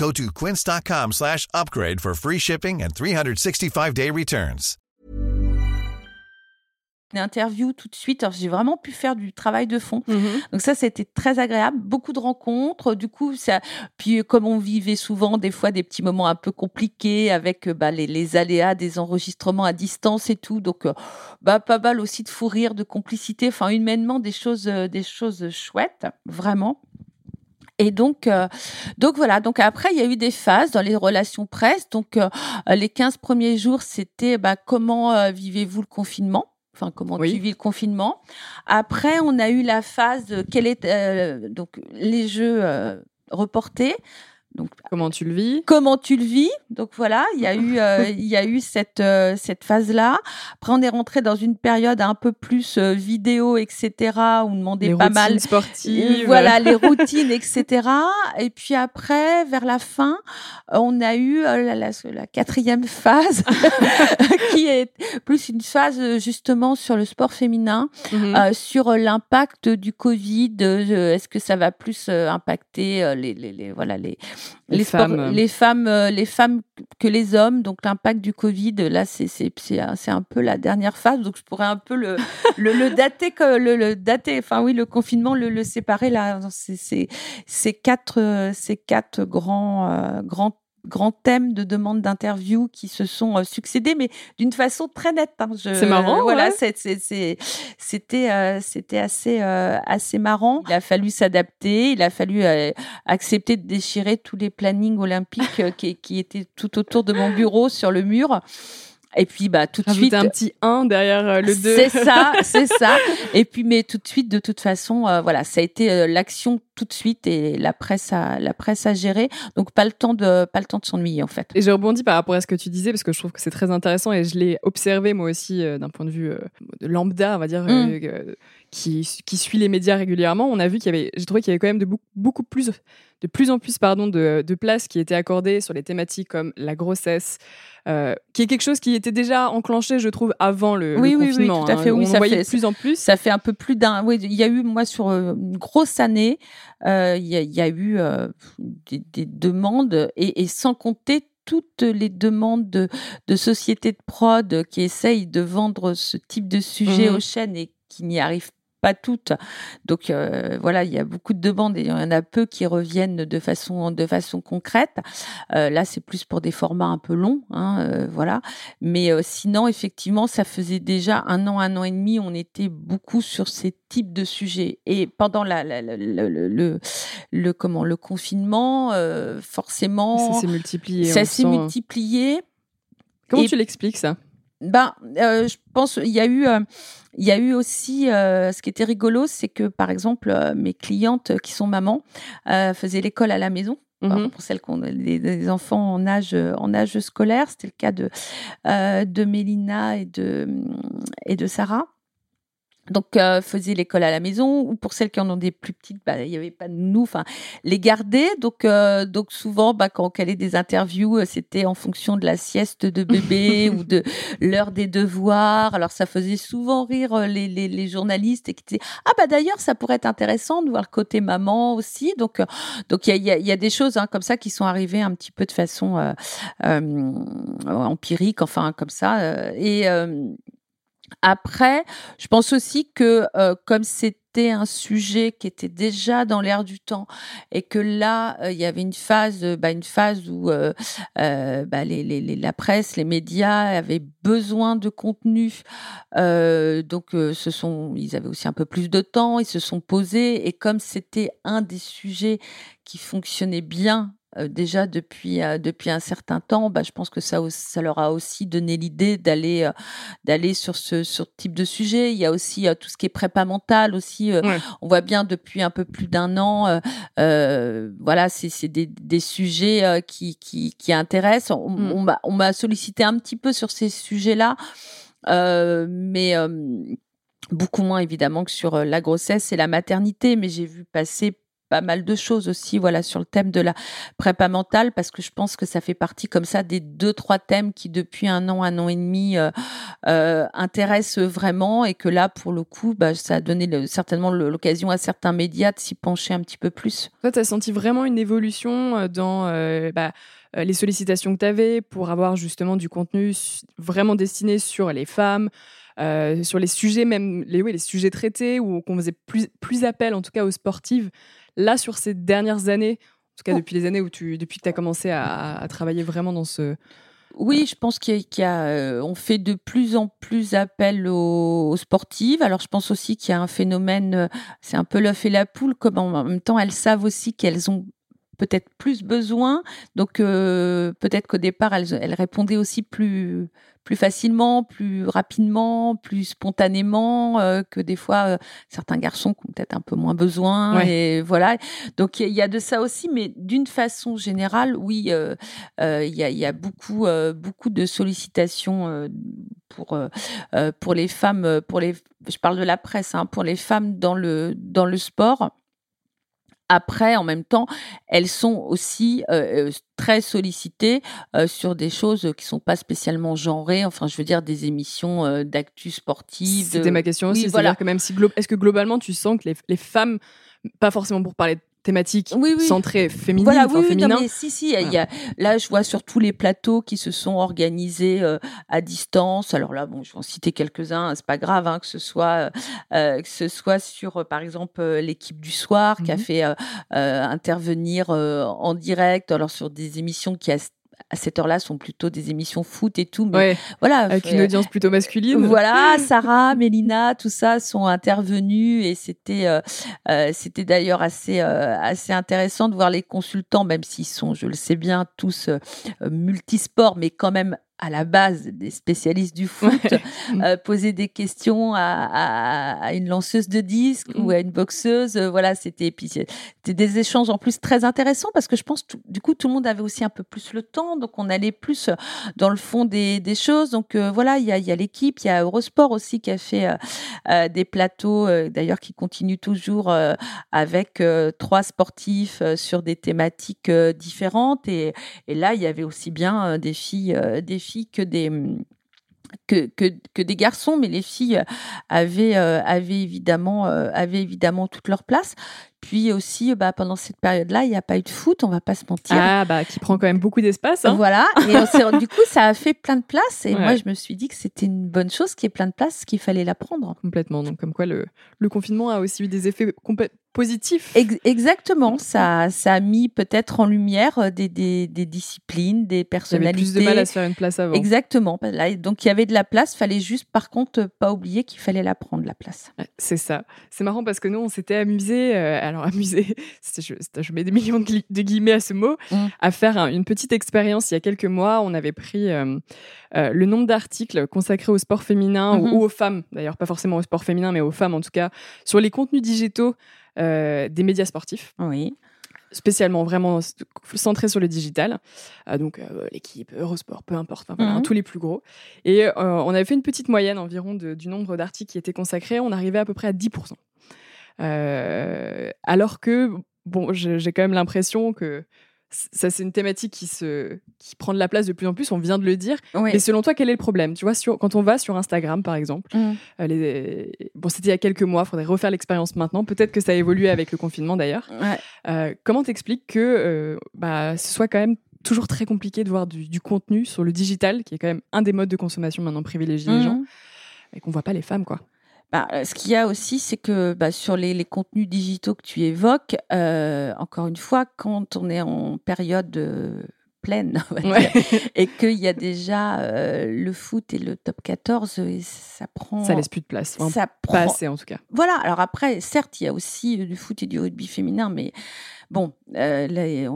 Go to quince.com slash upgrade for free shipping and 365-day returns. Interview tout de suite. j'ai vraiment pu faire du travail de fond. Mm-hmm. Donc ça, c'était très agréable. Beaucoup de rencontres. Du coup, ça. Puis comme on vivait souvent des fois des petits moments un peu compliqués avec bah, les, les, aléas des enregistrements à distance et tout. Donc euh, bah pas mal aussi de fou rire, de complicité. Enfin humainement des choses, euh, des choses chouettes, vraiment. Et donc, euh, donc voilà. Donc après, il y a eu des phases dans les relations presse. Donc euh, les 15 premiers jours, c'était bah, comment euh, vivez-vous le confinement? Enfin, comment tu vis le confinement? Après, on a eu la phase de quel est donc les jeux reportés. Donc, comment tu le vis? Comment tu le vis? Donc voilà, il y a eu, euh, il y a eu cette euh, cette phase là. Après, on est rentré dans une période un peu plus euh, vidéo, etc. Où on demandait les pas mal sportives. Voilà, les routines, etc. Et puis après, vers la fin, on a eu la, la, la, quatrième phase qui est plus une phase justement sur le sport féminin, mhm. sur l'impact du Covid. Est-ce que ça va plus impacter les, les, les voilà les les, femmes, les femmes, euh, les femmes que les hommes. Donc l'impact du Covid, là, c'est c'est c'est un peu la dernière phase. Donc je pourrais un peu le le, le dater le, le dater. Enfin oui, le confinement le, le séparer là. C'est c'est quatre ces quatre grands euh, grands grands thèmes de demande d'interview qui se sont euh, succédés, mais d'une façon très nette. Hein. C'est marrant. Voilà, c'était euh, c'était assez euh, assez marrant. Il a fallu s'adapter, il a fallu accepter de déchirer tous les plannings olympiques qui, qui étaient tout autour de mon bureau sur le mur. Et puis bah tout de suite un petit 1 derrière le 2. C'est ça, c'est ça. Et puis mais tout de suite de toute façon euh, voilà, ça a été euh, l'action tout de suite et la presse a la presse a géré. Donc pas le temps de pas le temps de s'ennuyer en fait. Et je rebondis par rapport à ce que tu disais parce que je trouve que c'est très intéressant et je l'ai observé moi aussi d'un point de vue de lambda, on va dire mm. qui qui suit les médias régulièrement, on a vu qu'il y avait j'ai trouvé qu'il y avait quand même de beaucoup, beaucoup plus de plus en plus pardon, de, de place qui était accordée sur les thématiques comme la grossesse, euh, qui est quelque chose qui était déjà enclenché, je trouve, avant le, oui, oui, confinement. Oui, tout à fait. Hein. Oui, on voyait de plus en plus. Ça fait un peu plus d'un. Oui, il y a eu moi sur euh, une grosse année, euh, il, y a, y, a, eu euh, des, des, demandes et, et, sans compter toutes les demandes de, de, sociétés de prod qui essayent de vendre ce type de sujet mmh. aux chaînes et qui n'y arrivent pas toutes. Donc euh, voilà, il y a beaucoup de demandes et il y en a peu qui reviennent de façon de façon concrète. Euh, là, c'est plus pour des formats un peu longs, hein, euh, voilà. Mais sinon, effectivement, ça faisait déjà un an, un an et demi, on était beaucoup sur ces types de sujets. Et pendant la, la, la, le, le, le, comment le confinement, forcément, ça s'est multiplié. Ça s'est multiplié. Comment tu l'expliques ça? Ben, euh, je pense il y a eu, euh, il y a eu aussi euh, ce qui était rigolo, c'est que par exemple mes clientes qui sont mamans faisaient l'école à la maison. Mm-hmm. Pour celles qui ont des, enfants en âge en âge scolaire, c'était le cas de de Mélina et de et de Sarah donc euh, faisaient l'école à la maison ou pour celles qui en ont des plus petites bah, il n'y avait pas de nous enfin les garder donc euh, donc souvent bah, quand on calait des interviews euh, c'était en fonction de la sieste de bébé ou de l'heure des devoirs. Alors ça faisait souvent rire euh, les, les, les journalistes et qui disaient ah bah d'ailleurs ça pourrait être intéressant de voir le côté maman aussi donc donc il y a, y a, des choses hein, comme ça qui sont arrivées un petit peu de façon euh, empirique enfin comme ça et après, je pense aussi que euh, comme c'était un sujet qui était déjà dans l'air du temps et que là euh, il y avait une phase, bah, une phase où euh, bah, la presse, les médias avaient besoin de contenu, donc ils avaient aussi un peu plus de temps, ils se sont posés et comme c'était un des sujets qui fonctionnait bien euh, déjà depuis euh, depuis un certain temps, bah, je pense que ça ça leur a aussi donné l'idée d'aller euh, d'aller sur ce sur type de sujet. Il y a aussi tout ce qui est prépa mentale aussi. On voit bien depuis un peu plus d'un an, voilà, c'est des, des sujets qui, qui qui intéressent. On, mmh. on m'a sollicité un petit peu sur ces sujets-là, mais beaucoup moins évidemment que sur la grossesse et la maternité. Mais j'ai vu passer pas mal de choses aussi, voilà, sur le thème de la prépa mentale, parce que je pense que ça fait partie comme ça des deux trois thèmes qui depuis un an, un an et demi euh, euh, intéressent vraiment, et que là, pour le coup, bah, ça a donné certainement l'occasion à certains médias de s'y pencher un petit peu plus. Toi, tu as senti vraiment une évolution euh, dans bah, les sollicitations que tu avais pour avoir justement du contenu vraiment destiné sur les femmes. Sur les sujets même les, oui, les sujets traités ou qu'on faisait plus, plus appel en tout cas aux sportives? Là, sur ces dernières années, en tout cas oh. depuis les années où tu, depuis que tu as commencé à, travailler vraiment dans ce, oui, je pense qu'on euh, fait de plus en plus appel aux, sportives. Alors, je pense aussi qu'il y a un phénomène, euh, c'est un peu l'œuf et la poule, comme en même temps, elles savent aussi qu'elles ont peut-être plus besoin. Donc peut-être qu'au départ, elles, elles répondaient aussi plus plus facilement, plus rapidement, plus spontanément euh, que des fois euh, certains garçons qui ont peut-être un peu moins besoin. Et voilà. Donc il y, a de ça aussi, mais d'une façon générale, oui, euh, il y, a, y, a, beaucoup, beaucoup de sollicitations pour pour les femmes, pour les, je parle de la presse, hein, pour les femmes dans le dans le sport après, en même temps, elles sont aussi euh, euh, très sollicitées euh, sur des choses qui sont pas spécialement genrées. Enfin, je veux dire des émissions d'actu sportive. C'était ma question aussi. voilà. que même si est-ce que globalement tu sens que les, les femmes, pas forcément pour parler de thématique oui, centrée féminine, voilà, oui, féminin. mais si, si, il y a, là, je vois sur tous les plateaux qui se sont organisés euh, à distance. Alors là, bon, je vais en citer quelques-uns, c'est pas grave, hein, que ce soit, euh, que ce soit sur, euh, par exemple, l'équipe du soir qui a mmh fait intervenir en direct, alors sur des émissions qui a à cette heure-là sont plutôt des émissions foot et tout. Mais voilà. Avec une audience plutôt masculine. Voilà, Sarah, Mélina, tout ça sont intervenus et c'était euh, euh, c'était d'ailleurs assez euh, assez intéressant de voir les consultants, même s'ils sont, je le sais bien, tous multisports, mais quand même à la base des spécialistes du foot, euh, poser des questions à, à, une lanceuse de disques ou mm. à une boxeuse. Euh, voilà, c'était des échanges en plus très intéressants parce que je pense du coup tout le monde avait aussi un peu plus le temps, donc on allait plus dans le fond des, des choses. Donc euh, voilà, il y a, y a l'équipe, il y a Eurosport aussi qui a fait des plateaux, d'ailleurs qui continue toujours avec trois sportifs sur des thématiques différentes et, et là il y avait aussi bien des filles, des filles que des que, que, que, des garçons, mais les filles avaient, euh, avaient, évidemment, euh, avaient évidemment toute leur place. Puis aussi, bah, pendant cette période-là, il n'y a pas eu de foot, on va pas se mentir. Ah, bah, qui prend quand même beaucoup d'espace. Hein. Voilà. Et du coup, ça a fait plein de place. Et moi, je me suis dit que c'était une bonne chose qu'il y ait plein de place, qu'il fallait la prendre. Complètement. Donc, comme quoi, le, le confinement a aussi eu des effets positif. exactement, ça, ça a mis peut-être en lumière euh, des, des, des disciplines, des personnalités. plus de mal à se faire une place avant. Exactement. Là, donc il y avait de la place, fallait juste par contre pas oublier qu'il fallait la prendre la place. C'est ça. C'est marrant parce que nous on s'était amusé, euh, alors amusé, je, je, mets des millions de, guillemets à ce mot, mmh. à faire une petite expérience il y a quelques mois. On avait pris euh, le nombre d'articles consacrés au sport féminin ou, mmh ou, aux femmes, d'ailleurs pas forcément au sport féminin, mais aux femmes en tout cas, sur les contenus digitaux euh, des médias sportifs. Oui spécialement vraiment centré sur le digital. Euh, donc euh, l'équipe, Eurosport, peu importe, voilà, mhm. tous les plus gros. Et on avait fait une petite moyenne environ du nombre d'articles qui étaient consacrés. On arrivait à peu près à 10%. alors que, bon, j'ai quand même l'impression que ça c'est une thématique qui se qui prend de la place de plus en plus on vient de le dire. Mais selon toi quel est le problème? Tu vois sur, quand on va sur Instagram par exemple mm. euh, les, bon c'était il y a quelques mois faudrait refaire l'expérience maintenant. Peut-être que ça a évolué avec le confinement d'ailleurs. Euh, comment t'expliques que euh, bah, ce soit quand même toujours très compliqué de voir du, contenu sur le digital qui est quand même un des modes de consommation maintenant privilégiés les gens mm. et qu'on voit pas les femmes quoi? Bah, euh, ce qu'il y a aussi, c'est que bah, sur les, les, contenus digitaux que tu évoques, euh, encore une fois, quand on est en période euh, pleine et qu'il y a déjà euh, le foot et le top 14, et ça prend. Ça laisse plus de place. ça prend... Pas assez en tout cas. Voilà. Alors après, certes, il y a aussi du foot et du rugby féminin, mais Bon, euh,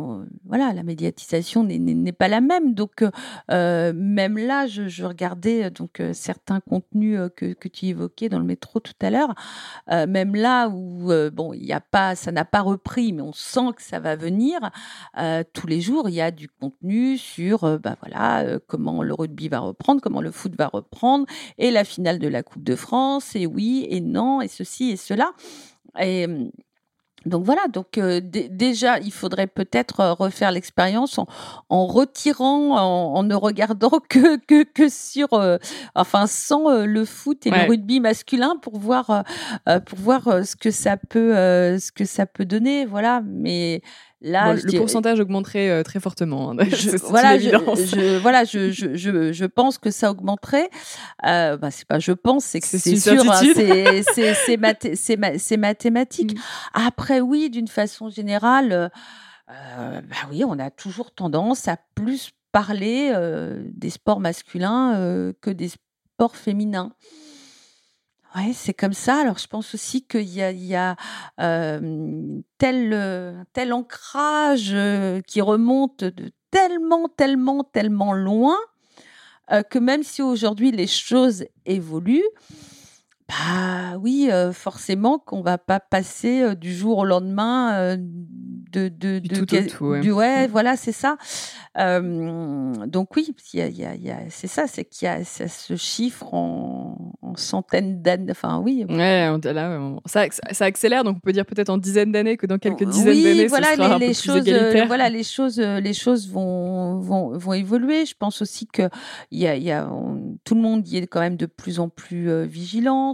voilà, la médiatisation n'est pas la même. Donc, euh, même là, je, regardais donc euh, certains contenus que, tu évoquais dans le métro tout à l'heure. même là où, bon, il a pas, ça n'a pas repris, mais on sent que ça va venir. tous les jours, il y a du contenu sur, bah voilà, comment le rugby va reprendre, comment le foot va reprendre, et la finale de la Coupe de France, et oui, et non, et ceci et cela. Et donc voilà, donc euh, déjà, il faudrait peut-être euh, refaire l'expérience en, retirant, en, ne regardant que que, que sur, euh, enfin sans le foot et le rugby masculin pour voir pour voir ce que ça peut ce que ça peut donner, voilà. Mais le pourcentage augmenterait euh, très fortement. Hein. Je, voilà, je, voilà, je, pense que ça augmenterait. Euh, bah, c'est pas je pense, c'est que c'est sûr, hein, c'est mathématique. Mm. Après, oui, d'une façon générale, euh, bah oui, on a toujours tendance à plus parler euh, des sports masculins que des sports féminins. Oui, c'est comme ça. Alors, je pense aussi qu'il y a, il tel, tel ancrage qui remonte de tellement, tellement, tellement loin que même si aujourd'hui les choses évoluent, bah oui, forcément qu'on va pas passer du jour au lendemain de de, du tout ouais. Du, ouais, voilà, c'est ça. donc oui, y a, y a, y a, c'est ça, c'est qu'il y a ça se chiffre en, en centaines d'années. Enfin oui. Ouais, là, ça, ça, accélère, donc on peut dire peut-être en dizaines d'années que dans quelques dizaines oui, d'années, voilà, ce sera les, un peu les plus choses, égalitaire. voilà, les choses, les choses vont vont, vont évoluer. Je pense aussi que y a, tout le monde y est quand même de plus en plus euh,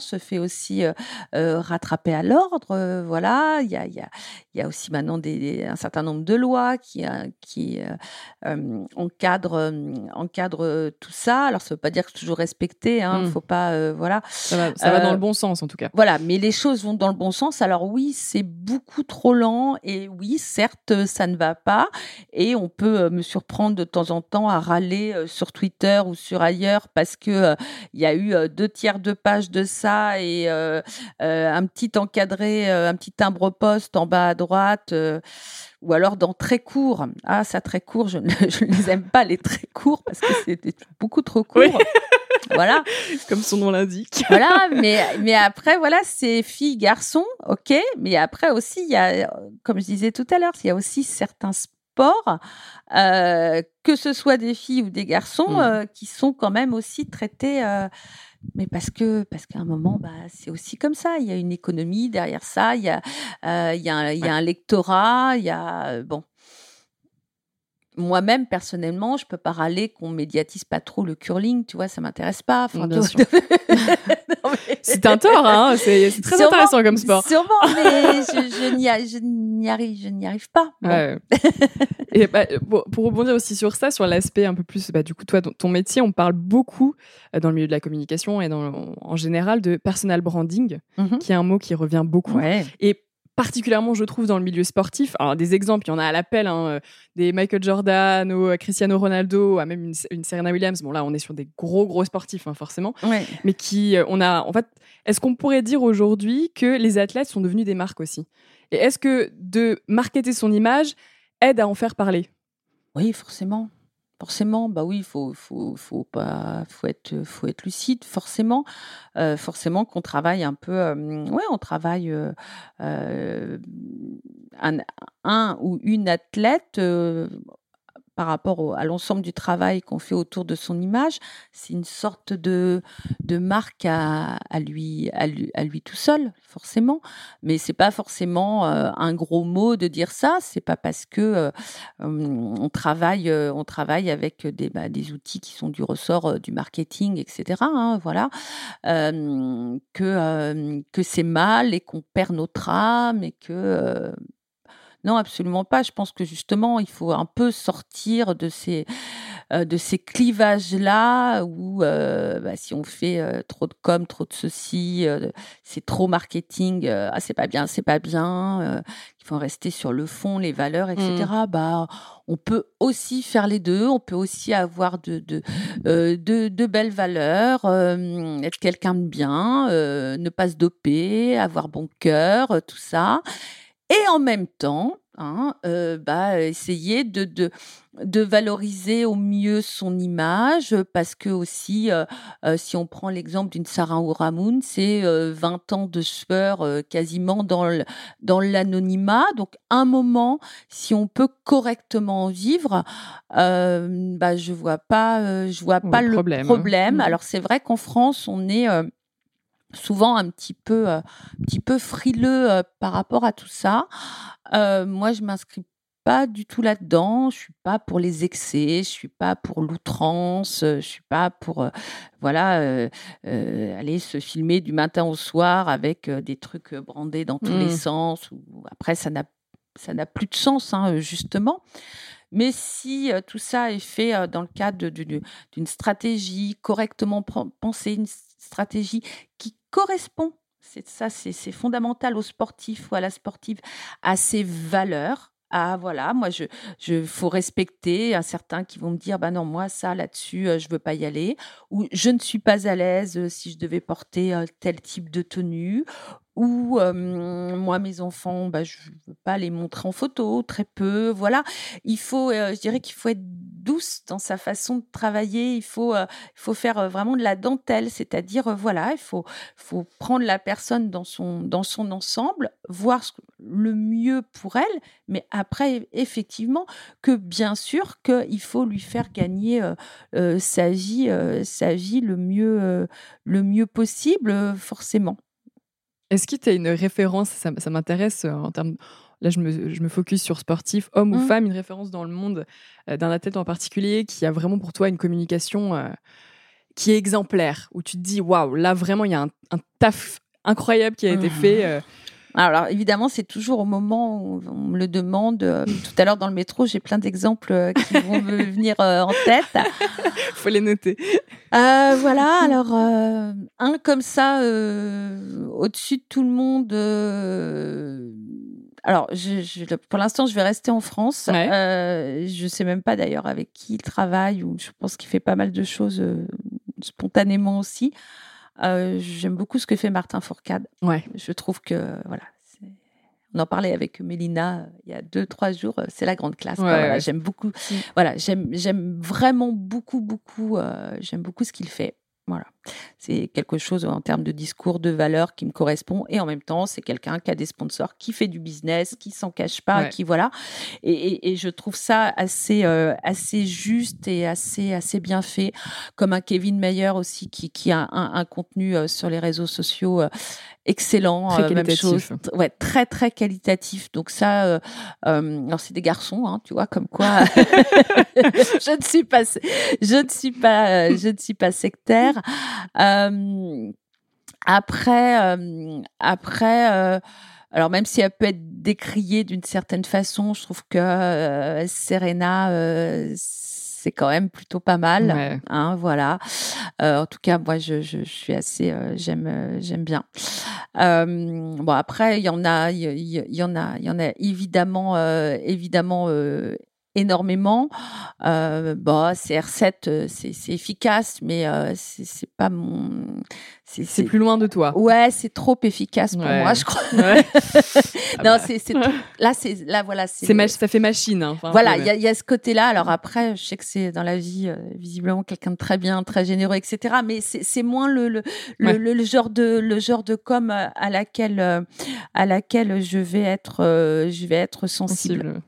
se fait aussi euh, euh, rattraper à l'ordre. voilà, il y a, y, a, y a aussi maintenant des, un certain nombre de lois qui, qui encadrent, encadrent tout ça. Alors, ça ne veut pas dire que c'est toujours respecté. Il hein, ne Mm. faut pas. voilà. Ça va, ça va dans le bon sens en tout cas. Voilà, mais les choses vont dans le bon sens. Alors oui, c'est beaucoup trop lent et oui, certes, ça ne va pas. Et on peut me surprendre de temps en temps à râler sur Twitter ou sur ailleurs parce que il y a eu deux tiers de page de ça et euh, euh, un petit encadré, euh, un petit timbre poste en bas à droite. ou alors dans très court. Ah, ça très court, je ne, je ne les aime pas les très courts parce que c'était beaucoup trop court. Oui. voilà. Comme son nom l'indique. voilà, mais, mais après, voilà, c'est filles, garçons, ok. Mais après aussi, il y a, comme je disais tout à l'heure, il y a aussi certains sports, euh, que ce soit des filles ou des garçons, Mmh. euh, qui sont quand même aussi traités. euh, mais parce que parce qu'à un moment, bah, c'est aussi comme ça. Il y a une économie derrière ça. Il y a euh, il y a un, il y a un lectorat. Il y a euh, bon. Moi-même, personnellement, je peux pas râler qu'on médiatise pas trop le curling, tu vois, ça m'intéresse pas. Enfin, Bien tu- sûr. Non, mais- C'est un tort, hein. C'est très Sûrement, intéressant comme sport. Sûrement, mais je, je n'y arrive, je n'y arrive pas. Bon. Ouais. Et bah, pour, pour rebondir aussi sur ça, sur l'aspect un peu plus, bah, du coup, toi, ton, ton métier, on parle beaucoup euh, dans le milieu de la communication et dans, en général de personal branding, Mhm. qui est un mot qui revient beaucoup. Ouais. Et particulièrement, je trouve, dans le milieu sportif. Alors, des exemples, il y en a à l'appel, hein, euh, des Michael Jordan, au Cristiano Ronaldo, à même une, une Serena Williams. Bon, là, on est sur des gros, gros sportifs, hein, forcément. Ouais. Mais qui, euh, on a, en fait, est-ce qu'on pourrait dire aujourd'hui que les athlètes sont devenus des marques aussi? Et est-ce que de marketer son image aide à en faire parler? Oui, forcément. Forcément, bah oui, faut, faut, faut pas, faut être, faut être lucide. Forcément, euh, forcément qu'on travaille un peu. euh, ouais, on travaille euh, euh, un, un ou une athlète euh, par rapport à l'ensemble du travail qu'on fait autour de son image. C'est une sorte de, de marque à, lui, à lui, à lui tout seul, forcément. Mais c'est pas forcément euh, un gros mot de dire ça. C'est pas parce que euh, Hum, on travaille, euh, on travaille avec des, bah, des outils qui sont du ressort du marketing, etc. hein, voilà, Euh, que que c'est mal et qu'on perd notre âme et que non, absolument pas. Je pense que justement, il faut un peu sortir de ces euh, de ces clivages là où euh, bah, si on fait euh, trop de com, trop de ceci, euh, c'est trop marketing. ah, c'est pas bien, c'est pas bien. il faut rester sur le fond, les valeurs, etc. Bah, on peut aussi faire les deux. On peut aussi avoir de de de, de belles valeurs, être quelqu'un de bien, ne pas se doper, avoir bon cœur, tout ça. Et en même temps, hein, euh, bah, essayer de, de, de valoriser au mieux son image, parce que aussi, euh, euh, si on prend l'exemple d'une Sarah Ouramoun, c'est euh, 20 ans de sueur quasiment dans l'anonymat. Donc, un moment, si on peut correctement en vivre, bah, je vois pas, je vois Le pas le problème, hein. Mhm. Alors, c'est vrai qu'en France, on est souvent un petit peu, euh, un petit peu frileux euh, par rapport à tout ça. Euh, moi, je m'inscris pas du tout là-dedans. Je suis pas pour les excès. Je suis pas pour l'outrance. Je suis pas pour, euh, voilà, euh, euh, aller se filmer du matin au soir avec des trucs brandés dans tous les Mm. sens. Ou après, ça n'a, ça n'a plus de sens, hein, justement. Mais si tout ça est fait dans le cadre d'une stratégie correctement pen- pensée, une stratégie qui correspond, c'est ça, c'est fondamental aux sportifs ou à la sportive, à ses valeurs, ah voilà, moi je je faut respecter un certains qui vont me dire bah non moi ça là-dessus je veux pas y aller ou je ne suis pas à l'aise si je devais porter tel type de tenue ou moi mes enfants bah je veux pas les montrer en photo très peu voilà. Il faut je dirais qu'il faut être douce dans sa façon de travailler il faut il faut faire vraiment de la dentelle c'est-à-dire voilà il faut faut prendre la personne dans son dans son ensemble voir le mieux pour elle mais après effectivement que bien sûr qu'il faut lui faire gagner sa vie sa vie le mieux le mieux possible forcément est-ce que tu as une référence, ça, m'intéresse euh, en termes... Là, je me, je me, focus sur sportif, homme ou mmh. femme, une référence dans le monde euh, d'un athlète en particulier qui a vraiment pour toi une communication euh, qui est exemplaire, où tu te dis, waouh, là vraiment, il y a un, taf incroyable qui a été fait. Mmh. Alors évidemment, c'est toujours au moment où on me le demande. Euh, tout à l'heure dans le métro, j'ai plein d'exemples euh, qui vont me venir euh, en tête. Faut les noter. voilà. Alors un comme ça, au-dessus de tout le monde. Alors, je, pour l'instant, je vais rester en France. je sais même pas d'ailleurs avec qui il travaille ou je pense qu'il fait pas mal de choses spontanément aussi. Euh, j'aime beaucoup ce que fait Martin Fourcade. Ouais. Je trouve que voilà, on en parlait avec Mélina euh, il y a deux trois jours. Euh, c'est la grande classe. j'aime beaucoup. Mm. Voilà, j'aime j'aime vraiment beaucoup beaucoup. j'aime beaucoup ce qu'il fait. Voilà. C'est quelque chose en termes de discours, de valeur qui me correspond. Et en même temps, c'est quelqu'un qui a des sponsors, qui fait du business, qui s'en cache pas, qui voilà. Et, je trouve ça assez, euh, assez juste et assez, assez bien fait. Comme un Kevin Mayer aussi, qui, qui a un, contenu euh, sur les réseaux sociaux euh, excellent. Très même chose. Ouais, très, très qualitatif. Donc ça, alors c'est des garçons, hein, tu vois, comme quoi je ne suis pas, je ne suis pas, je ne suis pas sectaire. Après, après alors même si elle peut être décriée d'une certaine façon, je trouve que Serena, c'est quand même plutôt pas mal. Hein, voilà. en tout cas, moi, je, je, je suis assez, j'aime, j'aime bien. bon, après, il y en a, il y, en a, il y en a évidemment, évidemment énormément. Euh, bah, CR7, euh, c'est efficace, mais euh, c'est pas mon. C'est plus loin de toi. Ouais, c'est trop efficace pour moi, je crois. non, c'est là, c'est là, voilà. C'est ça fait machine. Hein, voilà, il y, y, a ce côté-là. Alors après, je sais que c'est dans la vie euh, visiblement quelqu'un de très bien, très généreux, etc. Mais c'est moins le le, le, le, genre de le genre de com à laquelle à laquelle je vais être je vais être sensible.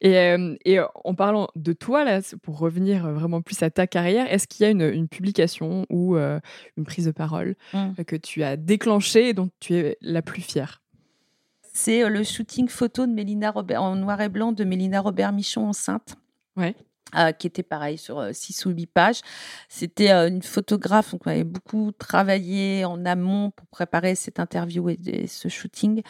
Et, et, en parlant de toi, là, pour revenir vraiment plus à ta carrière, est-ce qu'il y a une, une publication ou une prise de parole mmh. que tu as déclenchée et dont tu es la plus fière? C'est le shooting photo de Mélina Robert, en noir et blanc de Mélina Robert Michon enceinte. Ouais. Euh, qui était pareil sur 6 ou 8 pages. C'était une photographe, donc on avait beaucoup travaillé en amont pour préparer cette interview et ce shooting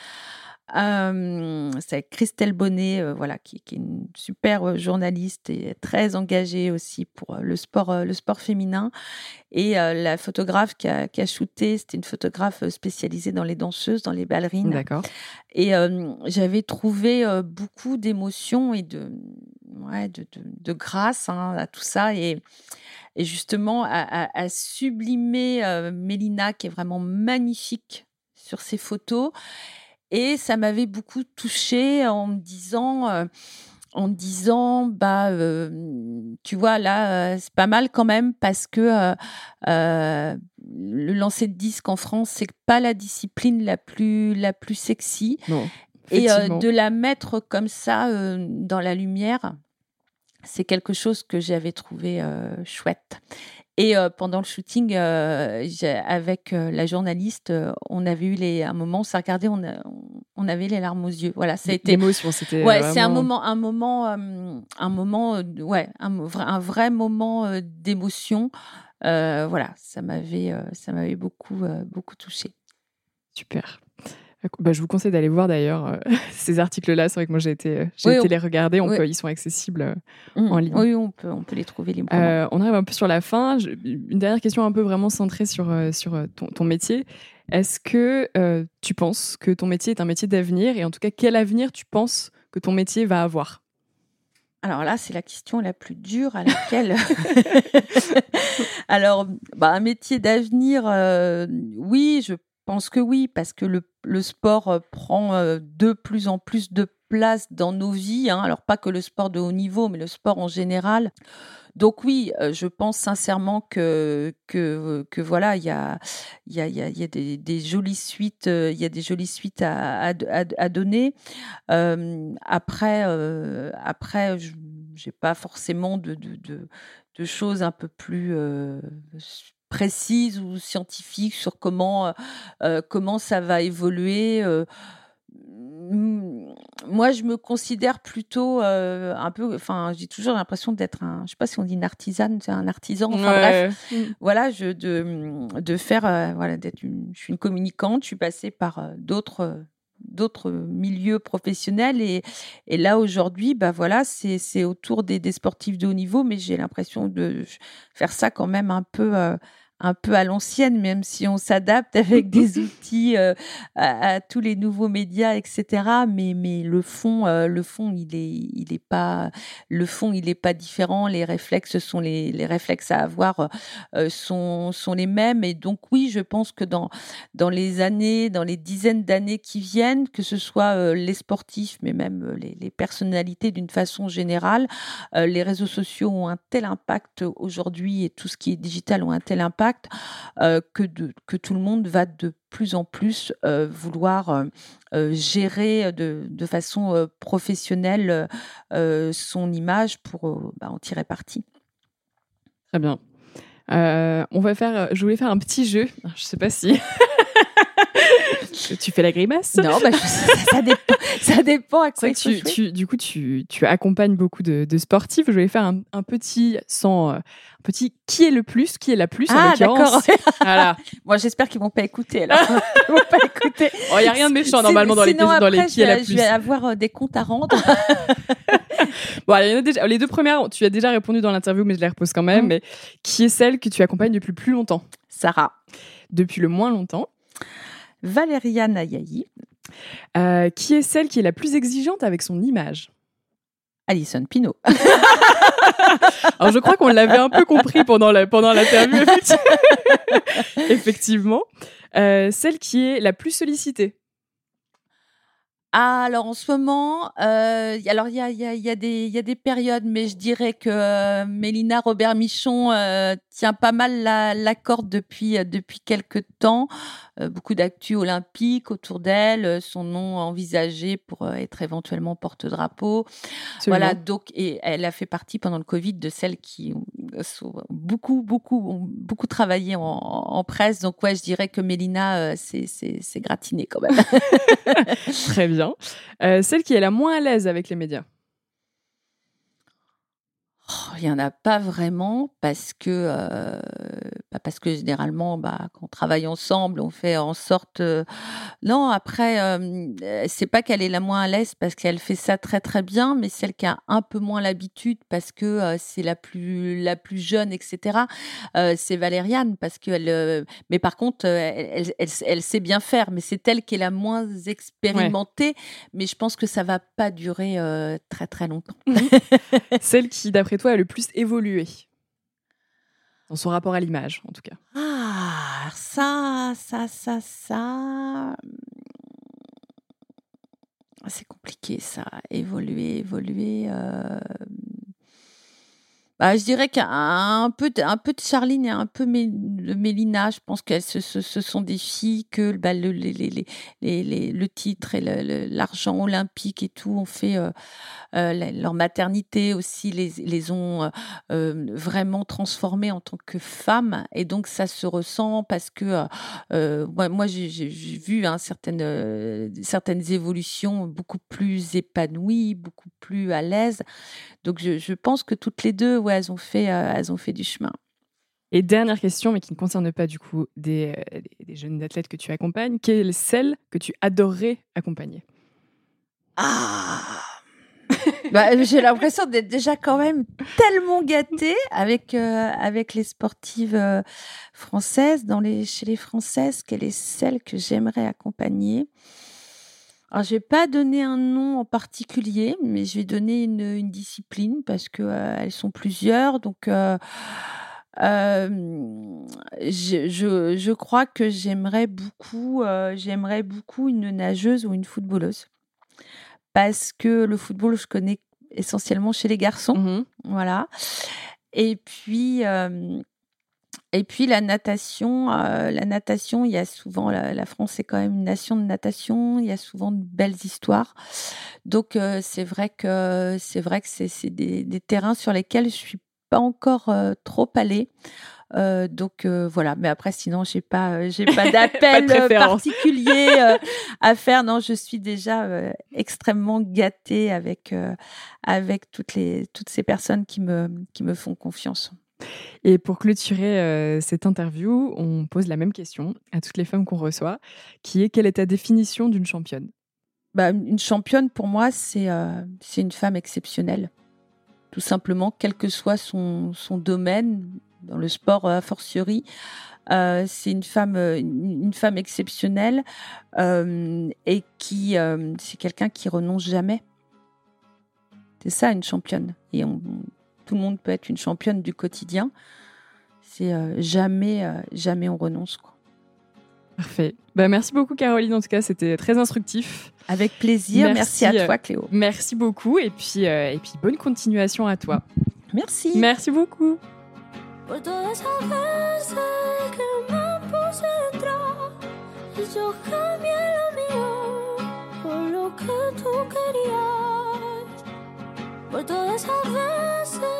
c'est Christelle Bonnet, euh, voilà, qui, est une super euh, journaliste et très engagée aussi pour euh, le sport, le sport féminin. Et la photographe qui a, qui a shooté, c'était une photographe spécialisée dans les danseuses, dans les ballerines. D'accord. Et j'avais trouvé beaucoup d'émotions et de, ouais, de, de, grâce hein, à tout ça. Et, et justement, à, à, sublimer Mélina, qui est vraiment magnifique sur ses photos et ça m'avait beaucoup touchée en me disant, euh, en disant, bah, euh, tu vois, là, euh, c'est pas mal quand même parce que le lancer de disque en France, c'est pas la discipline la plus, la plus sexy. et de la mettre comme ça dans la lumière, c'est quelque chose que j'avais trouvé chouette. Et euh, pendant le shooting, euh, avec euh, la journaliste, on avait eu les, un moment, on s'est regardé, on, on avait les larmes aux yeux. Voilà, ça a été. L'émotion, c'était. Ouais, c'est un moment, un moment, un moment, ouais, un, un vrai moment d'émotion. voilà, ça m'avait, ça m'avait beaucoup, beaucoup touché. Super. Bah, je vous conseille d'aller voir d'ailleurs euh, ces articles-là. C'est vrai que moi j'ai été, j'ai été les regarder. On ils sont accessibles euh, mmh. en ligne. Oui, on peut, on peut les trouver librement. Euh, on arrive un peu sur la fin. une dernière question un peu vraiment centrée sur, sur ton, ton métier. Est-ce que tu penses que ton métier est un métier d'avenir? Et en tout cas, quel avenir tu penses que ton métier va avoir? Alors là, c'est la question la plus dure à laquelle. Alors, bah, un métier d'avenir, euh, oui, je pense que oui, parce que le, sport euh, prend euh, de plus en plus de place dans nos vies. Hein. Alors, pas que le sport de haut niveau, mais le sport en général. Donc oui, je pense sincèrement que, que, que voilà, il y a, y a, y a des, des, jolies suites, il y a des jolies suites à, à, donner. après, après, je n'ai pas forcément de, de, de, choses un peu plus précises ou scientifiques sur comment, comment ça va évoluer moi, je me considère plutôt euh, un peu. Enfin, j'ai toujours l'impression d'être un. Je sais pas si on dit une artisane, un artisan. Enfin bref, mm. voilà, je de de faire. Euh, voilà, d'être. je suis une communicante. Je suis passée par euh, d'autres d'autres milieux professionnels et, et là aujourd'hui bah voilà c'est autour des, des, sportifs de haut niveau mais j'ai l'impression de faire ça quand même un peu un peu à l'ancienne, même si on s'adapte avec des outils euh, à, tous les nouveaux médias, etc. Mais, mais le fond, euh, le fond, il est, il est pas, le fond, il est pas différent. Les réflexes sont les, les réflexes à avoir euh, sont, sont les mêmes. Et donc oui, je pense que dans, dans les années, dans les dizaines d'années qui viennent, que ce soit les sportifs, mais même les, les personnalités d'une façon générale, les réseaux sociaux ont un tel impact aujourd'hui et tout ce qui est digital ont un tel impact euh, que, que tout le monde va de plus en plus euh, vouloir euh, gérer de, façon professionnelle son image pour bah, en tirer parti. Très bien. on va faire, je voulais faire un petit jeu. Je ne sais pas si tu fais la grimace? Non, bah, ça, dépend, ça dépend à quoi tu, tu, Du coup, tu, tu, accompagnes beaucoup de, de, sportifs. Je vais faire un, un petit sans, euh, un petit qui est le plus, qui est la plus ah, d'accord. voilà. Moi, j'espère qu'ils vont pas écouter. Alors, ils vont pas écouter. Il n'y a rien de méchant normalement dans les, dans les qui est la plus. Je vais avoir euh, des comptes à rendre. bon, il y en a déjà, les deux premières, tu as déjà répondu dans l'interview, mais je les repose quand même. Mmh. Mais qui est celle que tu accompagnes depuis le plus longtemps? Sarah. Depuis le moins longtemps Valéria Nayayi. Euh, qui est celle qui est la plus exigeante avec son image Alison Pinault. Alors je crois qu'on l'avait un peu compris pendant la pendant l'interview effectivement. Euh, celle qui est la plus sollicitée. Ah, alors en ce moment, euh, alors il y a, y, a, y, a des, y a des périodes, mais je dirais que euh, Mélina Robert Michon euh, tient pas mal la, la corde depuis, euh, depuis quelques temps. Euh, beaucoup d'actu olympiques autour d'elle, son nom envisagé pour être éventuellement porte-drapeau. Voilà, donc, et elle a fait partie pendant le Covid de celles qui beaucoup, beaucoup, beaucoup travaillé en, presse. Donc, ouais, je dirais que Mélina, c'est gratiné quand même. Très bien. Euh, celle qui est la moins à l'aise avec les médias il n'y en a pas vraiment parce que, euh, parce que généralement, bah, quand on travaille ensemble, on fait en sorte. Euh, non, après, euh, c'est pas qu'elle est la moins à l'aise parce qu'elle fait ça très très bien, mais celle qui a un peu moins l'habitude parce que c'est la plus la plus jeune, etc. c'est Valériane parce qu'elle. mais par contre, elle, elle, sait bien faire, mais c'est elle qui est la moins expérimentée. Mais je pense que ça va pas durer très très longtemps. celle qui, d'après toi, a le plus évolué dans son rapport à l'image, en tout cas Ah, ça, ça, ça, ça. C'est compliqué, ça. Évoluer, évoluer. Euh, bah, je dirais qu'un peu, un peu de Charline et un peu de Mélina, je pense que ce, ce, sont des filles que bah, le, les, les, les, le titre et l'argent olympique et tout ont fait euh, euh, leur maternité aussi, les, les ont euh, vraiment transformées en tant que femmes. Et donc, ça se ressent parce que moi, moi j'ai vu hein, certaines, certaines évolutions beaucoup plus épanouies, beaucoup plus à l'aise. Donc, je, je pense que toutes les deux, elles ont fait, euh, elles ont fait du chemin. Et dernière question, mais qui ne concerne pas du coup des, euh, des jeunes athlètes que tu accompagnes, quelle est celle que tu adorerais accompagner? Ah bah, J'ai l'impression d'être déjà quand même tellement gâtée avec, euh, avec les sportives françaises, dans les, chez les Françaises. Quelle est celle que j'aimerais accompagner? Alors, je vais pas donner un nom en particulier, mais je vais donner une, une discipline parce que euh, elles sont plusieurs. Donc, euh, euh, je, je, je crois que j'aimerais beaucoup, euh, j'aimerais beaucoup une nageuse ou une footballeuse parce que le football, je connais essentiellement chez les garçons, Mhm. voilà. Et puis, et puis la natation, euh, la natation, il y a souvent, la, la France est quand même une nation de natation, il y a souvent de belles histoires. Donc euh, c'est vrai que c'est vrai que c'est des, des terrains sur lesquels je suis pas encore euh, trop allée. Euh, donc euh, voilà, mais après sinon j'ai pas euh, j'ai pas d'appel particulier à faire. Non, je suis déjà extrêmement gâtée avec avec toutes les toutes ces personnes qui me qui me font confiance. Et pour clôturer euh, cette interview, on pose la même question à toutes les femmes qu'on reçoit, qui est quelle est ta définition d'une championne? Bah, une championne, pour moi, c'est euh, une femme exceptionnelle. Tout simplement, quel que soit son, son domaine, dans le sport euh, a fortiori, euh, c'est une femme, une femme exceptionnelle et qui, c'est quelqu'un qui renonce jamais. C'est ça une championne. Tout le monde peut être une championne du quotidien. C'est euh, jamais, euh, jamais on renonce. Quoi. Parfait. Bah, merci beaucoup Caroline, en tout cas c'était très instructif. Avec plaisir. Merci, Merci, euh, à toi, Cléo. Merci beaucoup et puis, euh, et puis bonne continuation à toi. Merci. Merci beaucoup. Por todas esas veces que me puse detrás y yo cambié lo mío por lo que tú querías. Por todas esas veces